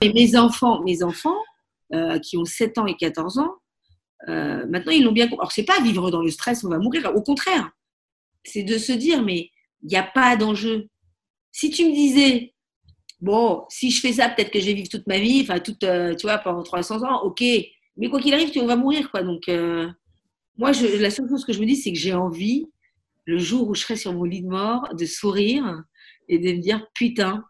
Speaker 1: Et mes enfants, mes enfants euh, qui ont 7 ans et 14 ans, euh, maintenant ils l'ont bien compris. Alors c'est pas vivre dans le stress, on va mourir. Au contraire, c'est de se dire mais il n'y a pas d'enjeu. Si tu me disais bon, si je fais ça, peut-être que je vais vivre toute ma vie, enfin toute, euh, tu vois, pendant 300 ans, ok. Mais quoi qu'il arrive, on va mourir quoi. Donc moi, la seule chose que je me dis, c'est que j'ai envie, le jour où je serai sur mon lit de mort, de sourire et de me dire putain,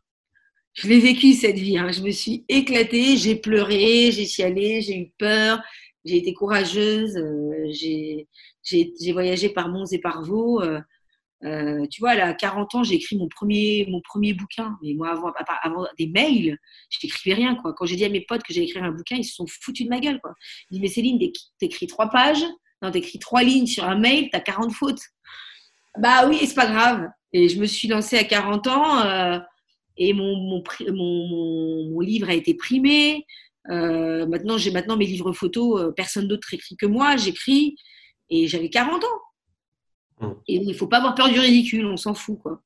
Speaker 1: je l'ai vécu cette vie. Hein. Je me suis éclatée, j'ai pleuré, j'ai chialé, j'ai eu peur, j'ai été courageuse, euh, j'ai voyagé par monts et par vaux. Euh, euh, tu vois, à 40 ans, j'ai écrit mon premier, mon premier bouquin. Mais moi, avant, avant des mails, je n'écrivais rien. Quoi. Quand j'ai dit à mes potes que j'allais écrire un bouquin, ils se sont foutus de ma gueule. Quoi. Ils disent, mais Céline, t'écris trois pages, non, t'écris trois lignes sur un mail, t'as 40 fautes. Bah oui, c'est pas grave. Et je me suis lancée à 40 ans et mon, mon, mon, livre a été primé. Euh, maintenant, j'ai maintenant mes livres photos, euh, personne d'autre écrit que moi, j'écris et j'avais 40 ans. Mmh. Et il ne faut pas avoir peur du ridicule, on s'en fout. Quoi.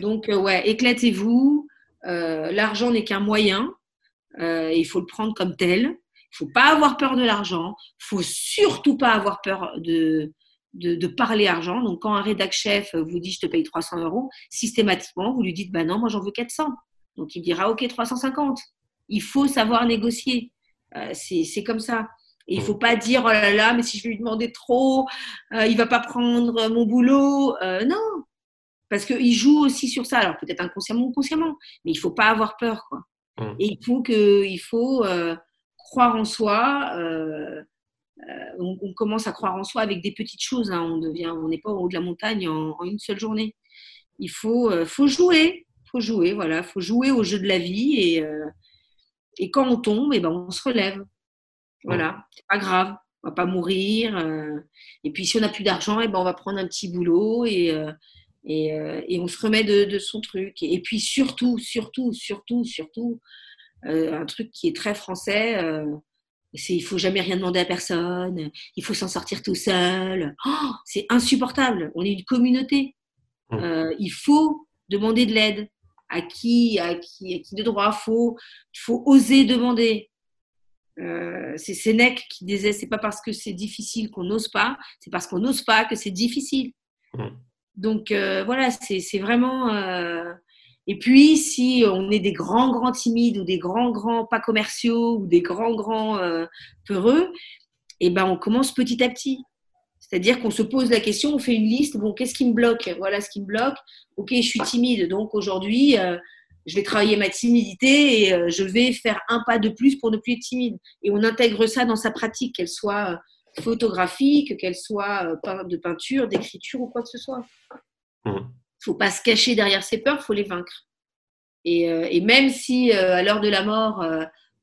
Speaker 1: Donc, euh, ouais, éclatez-vous. l'argent n'est qu'un moyen. il faut le prendre comme tel. Il ne faut pas avoir peur de l'argent. Il ne faut surtout pas avoir peur de, de, parler argent. Donc, quand un rédac chef vous dit je te paye 300 euros, systématiquement, vous lui dites bah non, moi j'en veux 400. Donc, il dira ok, 350. Il faut savoir négocier. Euh, c'est comme ça. Et il faut pas dire oh là là, mais si je vais lui demander trop, euh, il va pas prendre mon boulot. Euh, non, parce qu'il joue aussi sur ça. Alors peut-être inconsciemment ou consciemment, mais il faut pas avoir peur, quoi. Mmh. Et il faut que, il faut euh, croire en soi. On, on, commence à croire en soi avec des petites choses. Hein. On devient, on n'est pas au haut de la montagne en, en, une seule journée. Il faut, faut jouer, faut jouer, voilà, faut jouer au jeu de la vie et et quand on tombe, et eh ben on se relève. Voilà, c'est pas grave, on va pas mourir. Euh, et puis si on n'a plus d'argent, et eh ben on va prendre un petit boulot et, euh, et, euh, et on se remet de, de, son truc. Et puis surtout, surtout, surtout, surtout, un truc qui est très français, c'est il faut jamais rien demander à personne, il faut s'en sortir tout seul. Oh, c'est insupportable. On est une communauté. Mmh. il faut demander de l'aide à qui, à qui, à qui de droit. Faut, il faut oser demander. Euh, c'est Sénèque qui disait c'est pas parce que c'est difficile qu'on n'ose pas, c'est parce qu'on n'ose pas que c'est difficile. Mmh. Donc euh, voilà, c'est vraiment. Euh, et puis, si on est des grands, grands timides ou des grands, grands pas commerciaux ou des grands, grands peureux, et eh ben on commence petit à petit. C'est-à-dire qu'on se pose la question, on fait une liste, bon, qu'est-ce qui me bloque? Voilà ce qui me bloque. Ok, je suis timide, donc aujourd'hui, euh, je vais travailler ma timidité et euh, je vais faire un pas de plus pour ne plus être timide. Et on intègre ça dans sa pratique, qu'elle soit euh, photographique, qu'elle soit de peinture, d'écriture ou quoi que ce soit. Mmh. Ne faut pas se cacher derrière ses peurs, il faut les vaincre. Et, et même si à l'heure de la mort,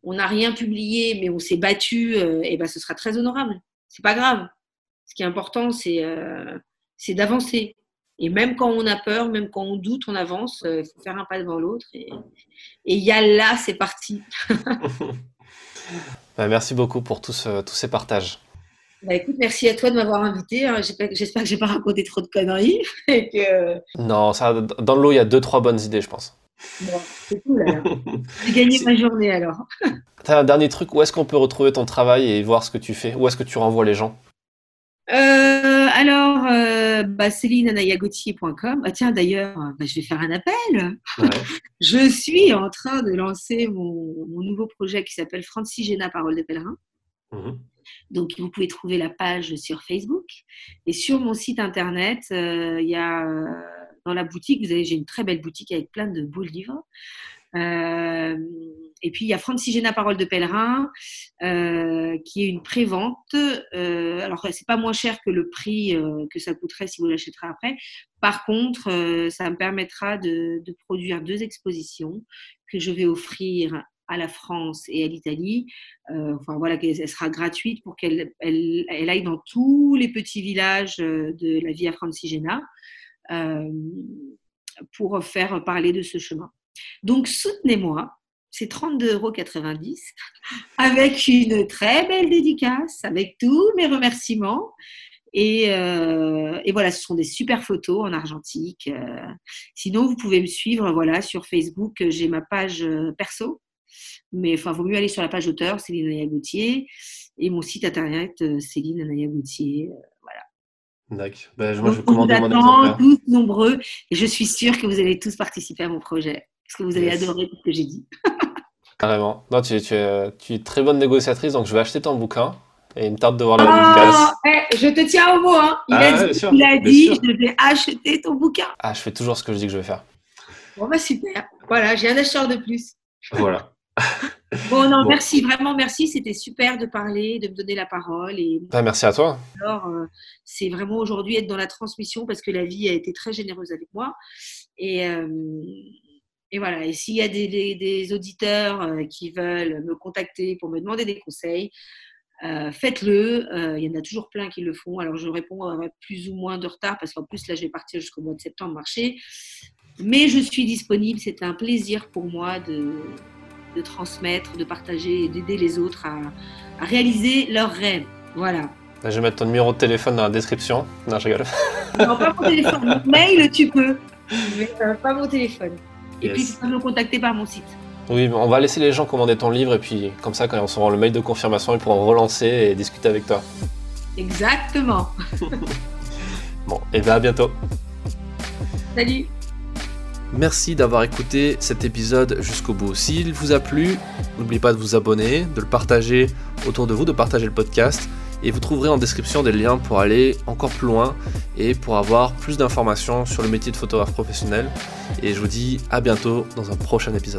Speaker 1: on n'a rien publié, mais on s'est battu, et ben, ce sera très honorable. C'est pas grave ce qui est important, euh, c'est d'avancer. Et même quand on a peur, même quand on doute, on avance. Euh, il faut faire un pas devant l'autre. Et il y a là, c'est parti.
Speaker 2: Bah, merci beaucoup pour tous, tous ces partages.
Speaker 1: Bah, écoute, merci à toi de m'avoir invité. Hein. J'espère que je n'ai pas raconté trop de conneries.
Speaker 2: Non, ça, dans l'eau, il y a deux, trois bonnes idées, je pense.
Speaker 1: Bon, c'est cool alors. J'ai gagné ma journée alors.
Speaker 2: Tu as un dernier truc, où est-ce qu'on peut retrouver ton travail et voir ce que tu fais? Où est-ce que tu renvoies les gens?
Speaker 1: Euh, alors, euh, bah, Ah, tiens, d'ailleurs, bah, je vais faire un appel. je suis en train de lancer mon, nouveau projet qui s'appelle Francis Parole des pèlerins. Mhm. Donc, vous pouvez trouver la page sur Facebook. Et sur mon site internet, euh, il y a dans la boutique, vous avez, j'ai une très belle boutique avec plein de beaux livres. Euh, et puis il y a Francigena Parole de Pèlerin, euh, qui est une prévente. Euh, alors c'est pas moins cher que le prix euh, que ça coûterait si vous l'achèterez après. Par contre, euh, ça me permettra de, de, produire deux expositions que je vais offrir à la France et à l'Italie. enfin voilà, elle sera gratuite pour qu'elle elle, elle aille dans tous les petits villages de la Via Francigena pour faire parler de ce chemin. Donc soutenez-moi, c'est 32,90 euros avec une très belle dédicace, avec tous mes remerciements. Et, euh, et, voilà, ce sont des super photos en argentique. Euh, sinon, vous pouvez me suivre voilà, sur Facebook. J'ai ma page euh, perso. Mais enfin, vaut mieux aller sur la page auteur, Céline Anaya Gauthier. Et mon site internet, Céline Anaya Gauthier. voilà.
Speaker 2: D'accord. Ben, moi, je vais commander mon exemplaire.
Speaker 1: tous nombreux. Et je suis sûre que vous allez tous participer à mon projet parce que vous allez adorer tout ce que j'ai dit.
Speaker 2: Carrément. Non, tu, tu, es, tu, es, très bonne négociatrice, donc je vais acheter ton bouquin. Et il me tarde de voir la
Speaker 1: dédicace. Eh, je te tiens au mot. Hein. Il ah, a dit, il a dit je vais acheter ton bouquin.
Speaker 2: Ah, je fais toujours ce que je dis que je vais faire.
Speaker 1: Bon, bah super. Voilà, j'ai un acheteur de plus.
Speaker 2: Voilà.
Speaker 1: Bon, non, merci, vraiment merci. C'était super de parler, de me donner la parole. Et...
Speaker 2: Ah, merci à toi.
Speaker 1: Alors, euh, c'est vraiment aujourd'hui être dans la transmission parce que la vie a été très généreuse avec moi. Et. Euh, et voilà, et s'il y a des, des, auditeurs euh, qui veulent me contacter pour me demander des conseils, faites-le. Il y en a toujours plein qui le font. Alors je réponds avec plus ou moins de retard parce qu'en plus là je vais partir jusqu'au mois de septembre marcher. Mais je suis disponible. C'est un plaisir pour moi de, de transmettre, de partager et d'aider les autres à, à, réaliser leurs rêves. Voilà.
Speaker 2: Je vais mettre ton numéro de téléphone dans la description. Non, je rigole.
Speaker 1: Non, pas mon téléphone. Mon mail, tu peux. Mais pas mon téléphone. Et puis, tu peux me contacter par mon site.
Speaker 2: Oui, on va laisser les gens commander ton livre et puis comme ça, quand ils recevront le mail de confirmation, ils pourront relancer et discuter avec toi.
Speaker 1: Exactement.
Speaker 2: bon, et bien à bientôt.
Speaker 1: Salut.
Speaker 2: Merci d'avoir écouté cet épisode jusqu'au bout. S'il vous a plu, n'oubliez pas de vous abonner, de le partager autour de vous, de partager le podcast. Et vous trouverez en description des liens pour aller encore plus loin et pour avoir plus d'informations sur le métier de photographe professionnel. Et je vous dis à bientôt dans un prochain épisode.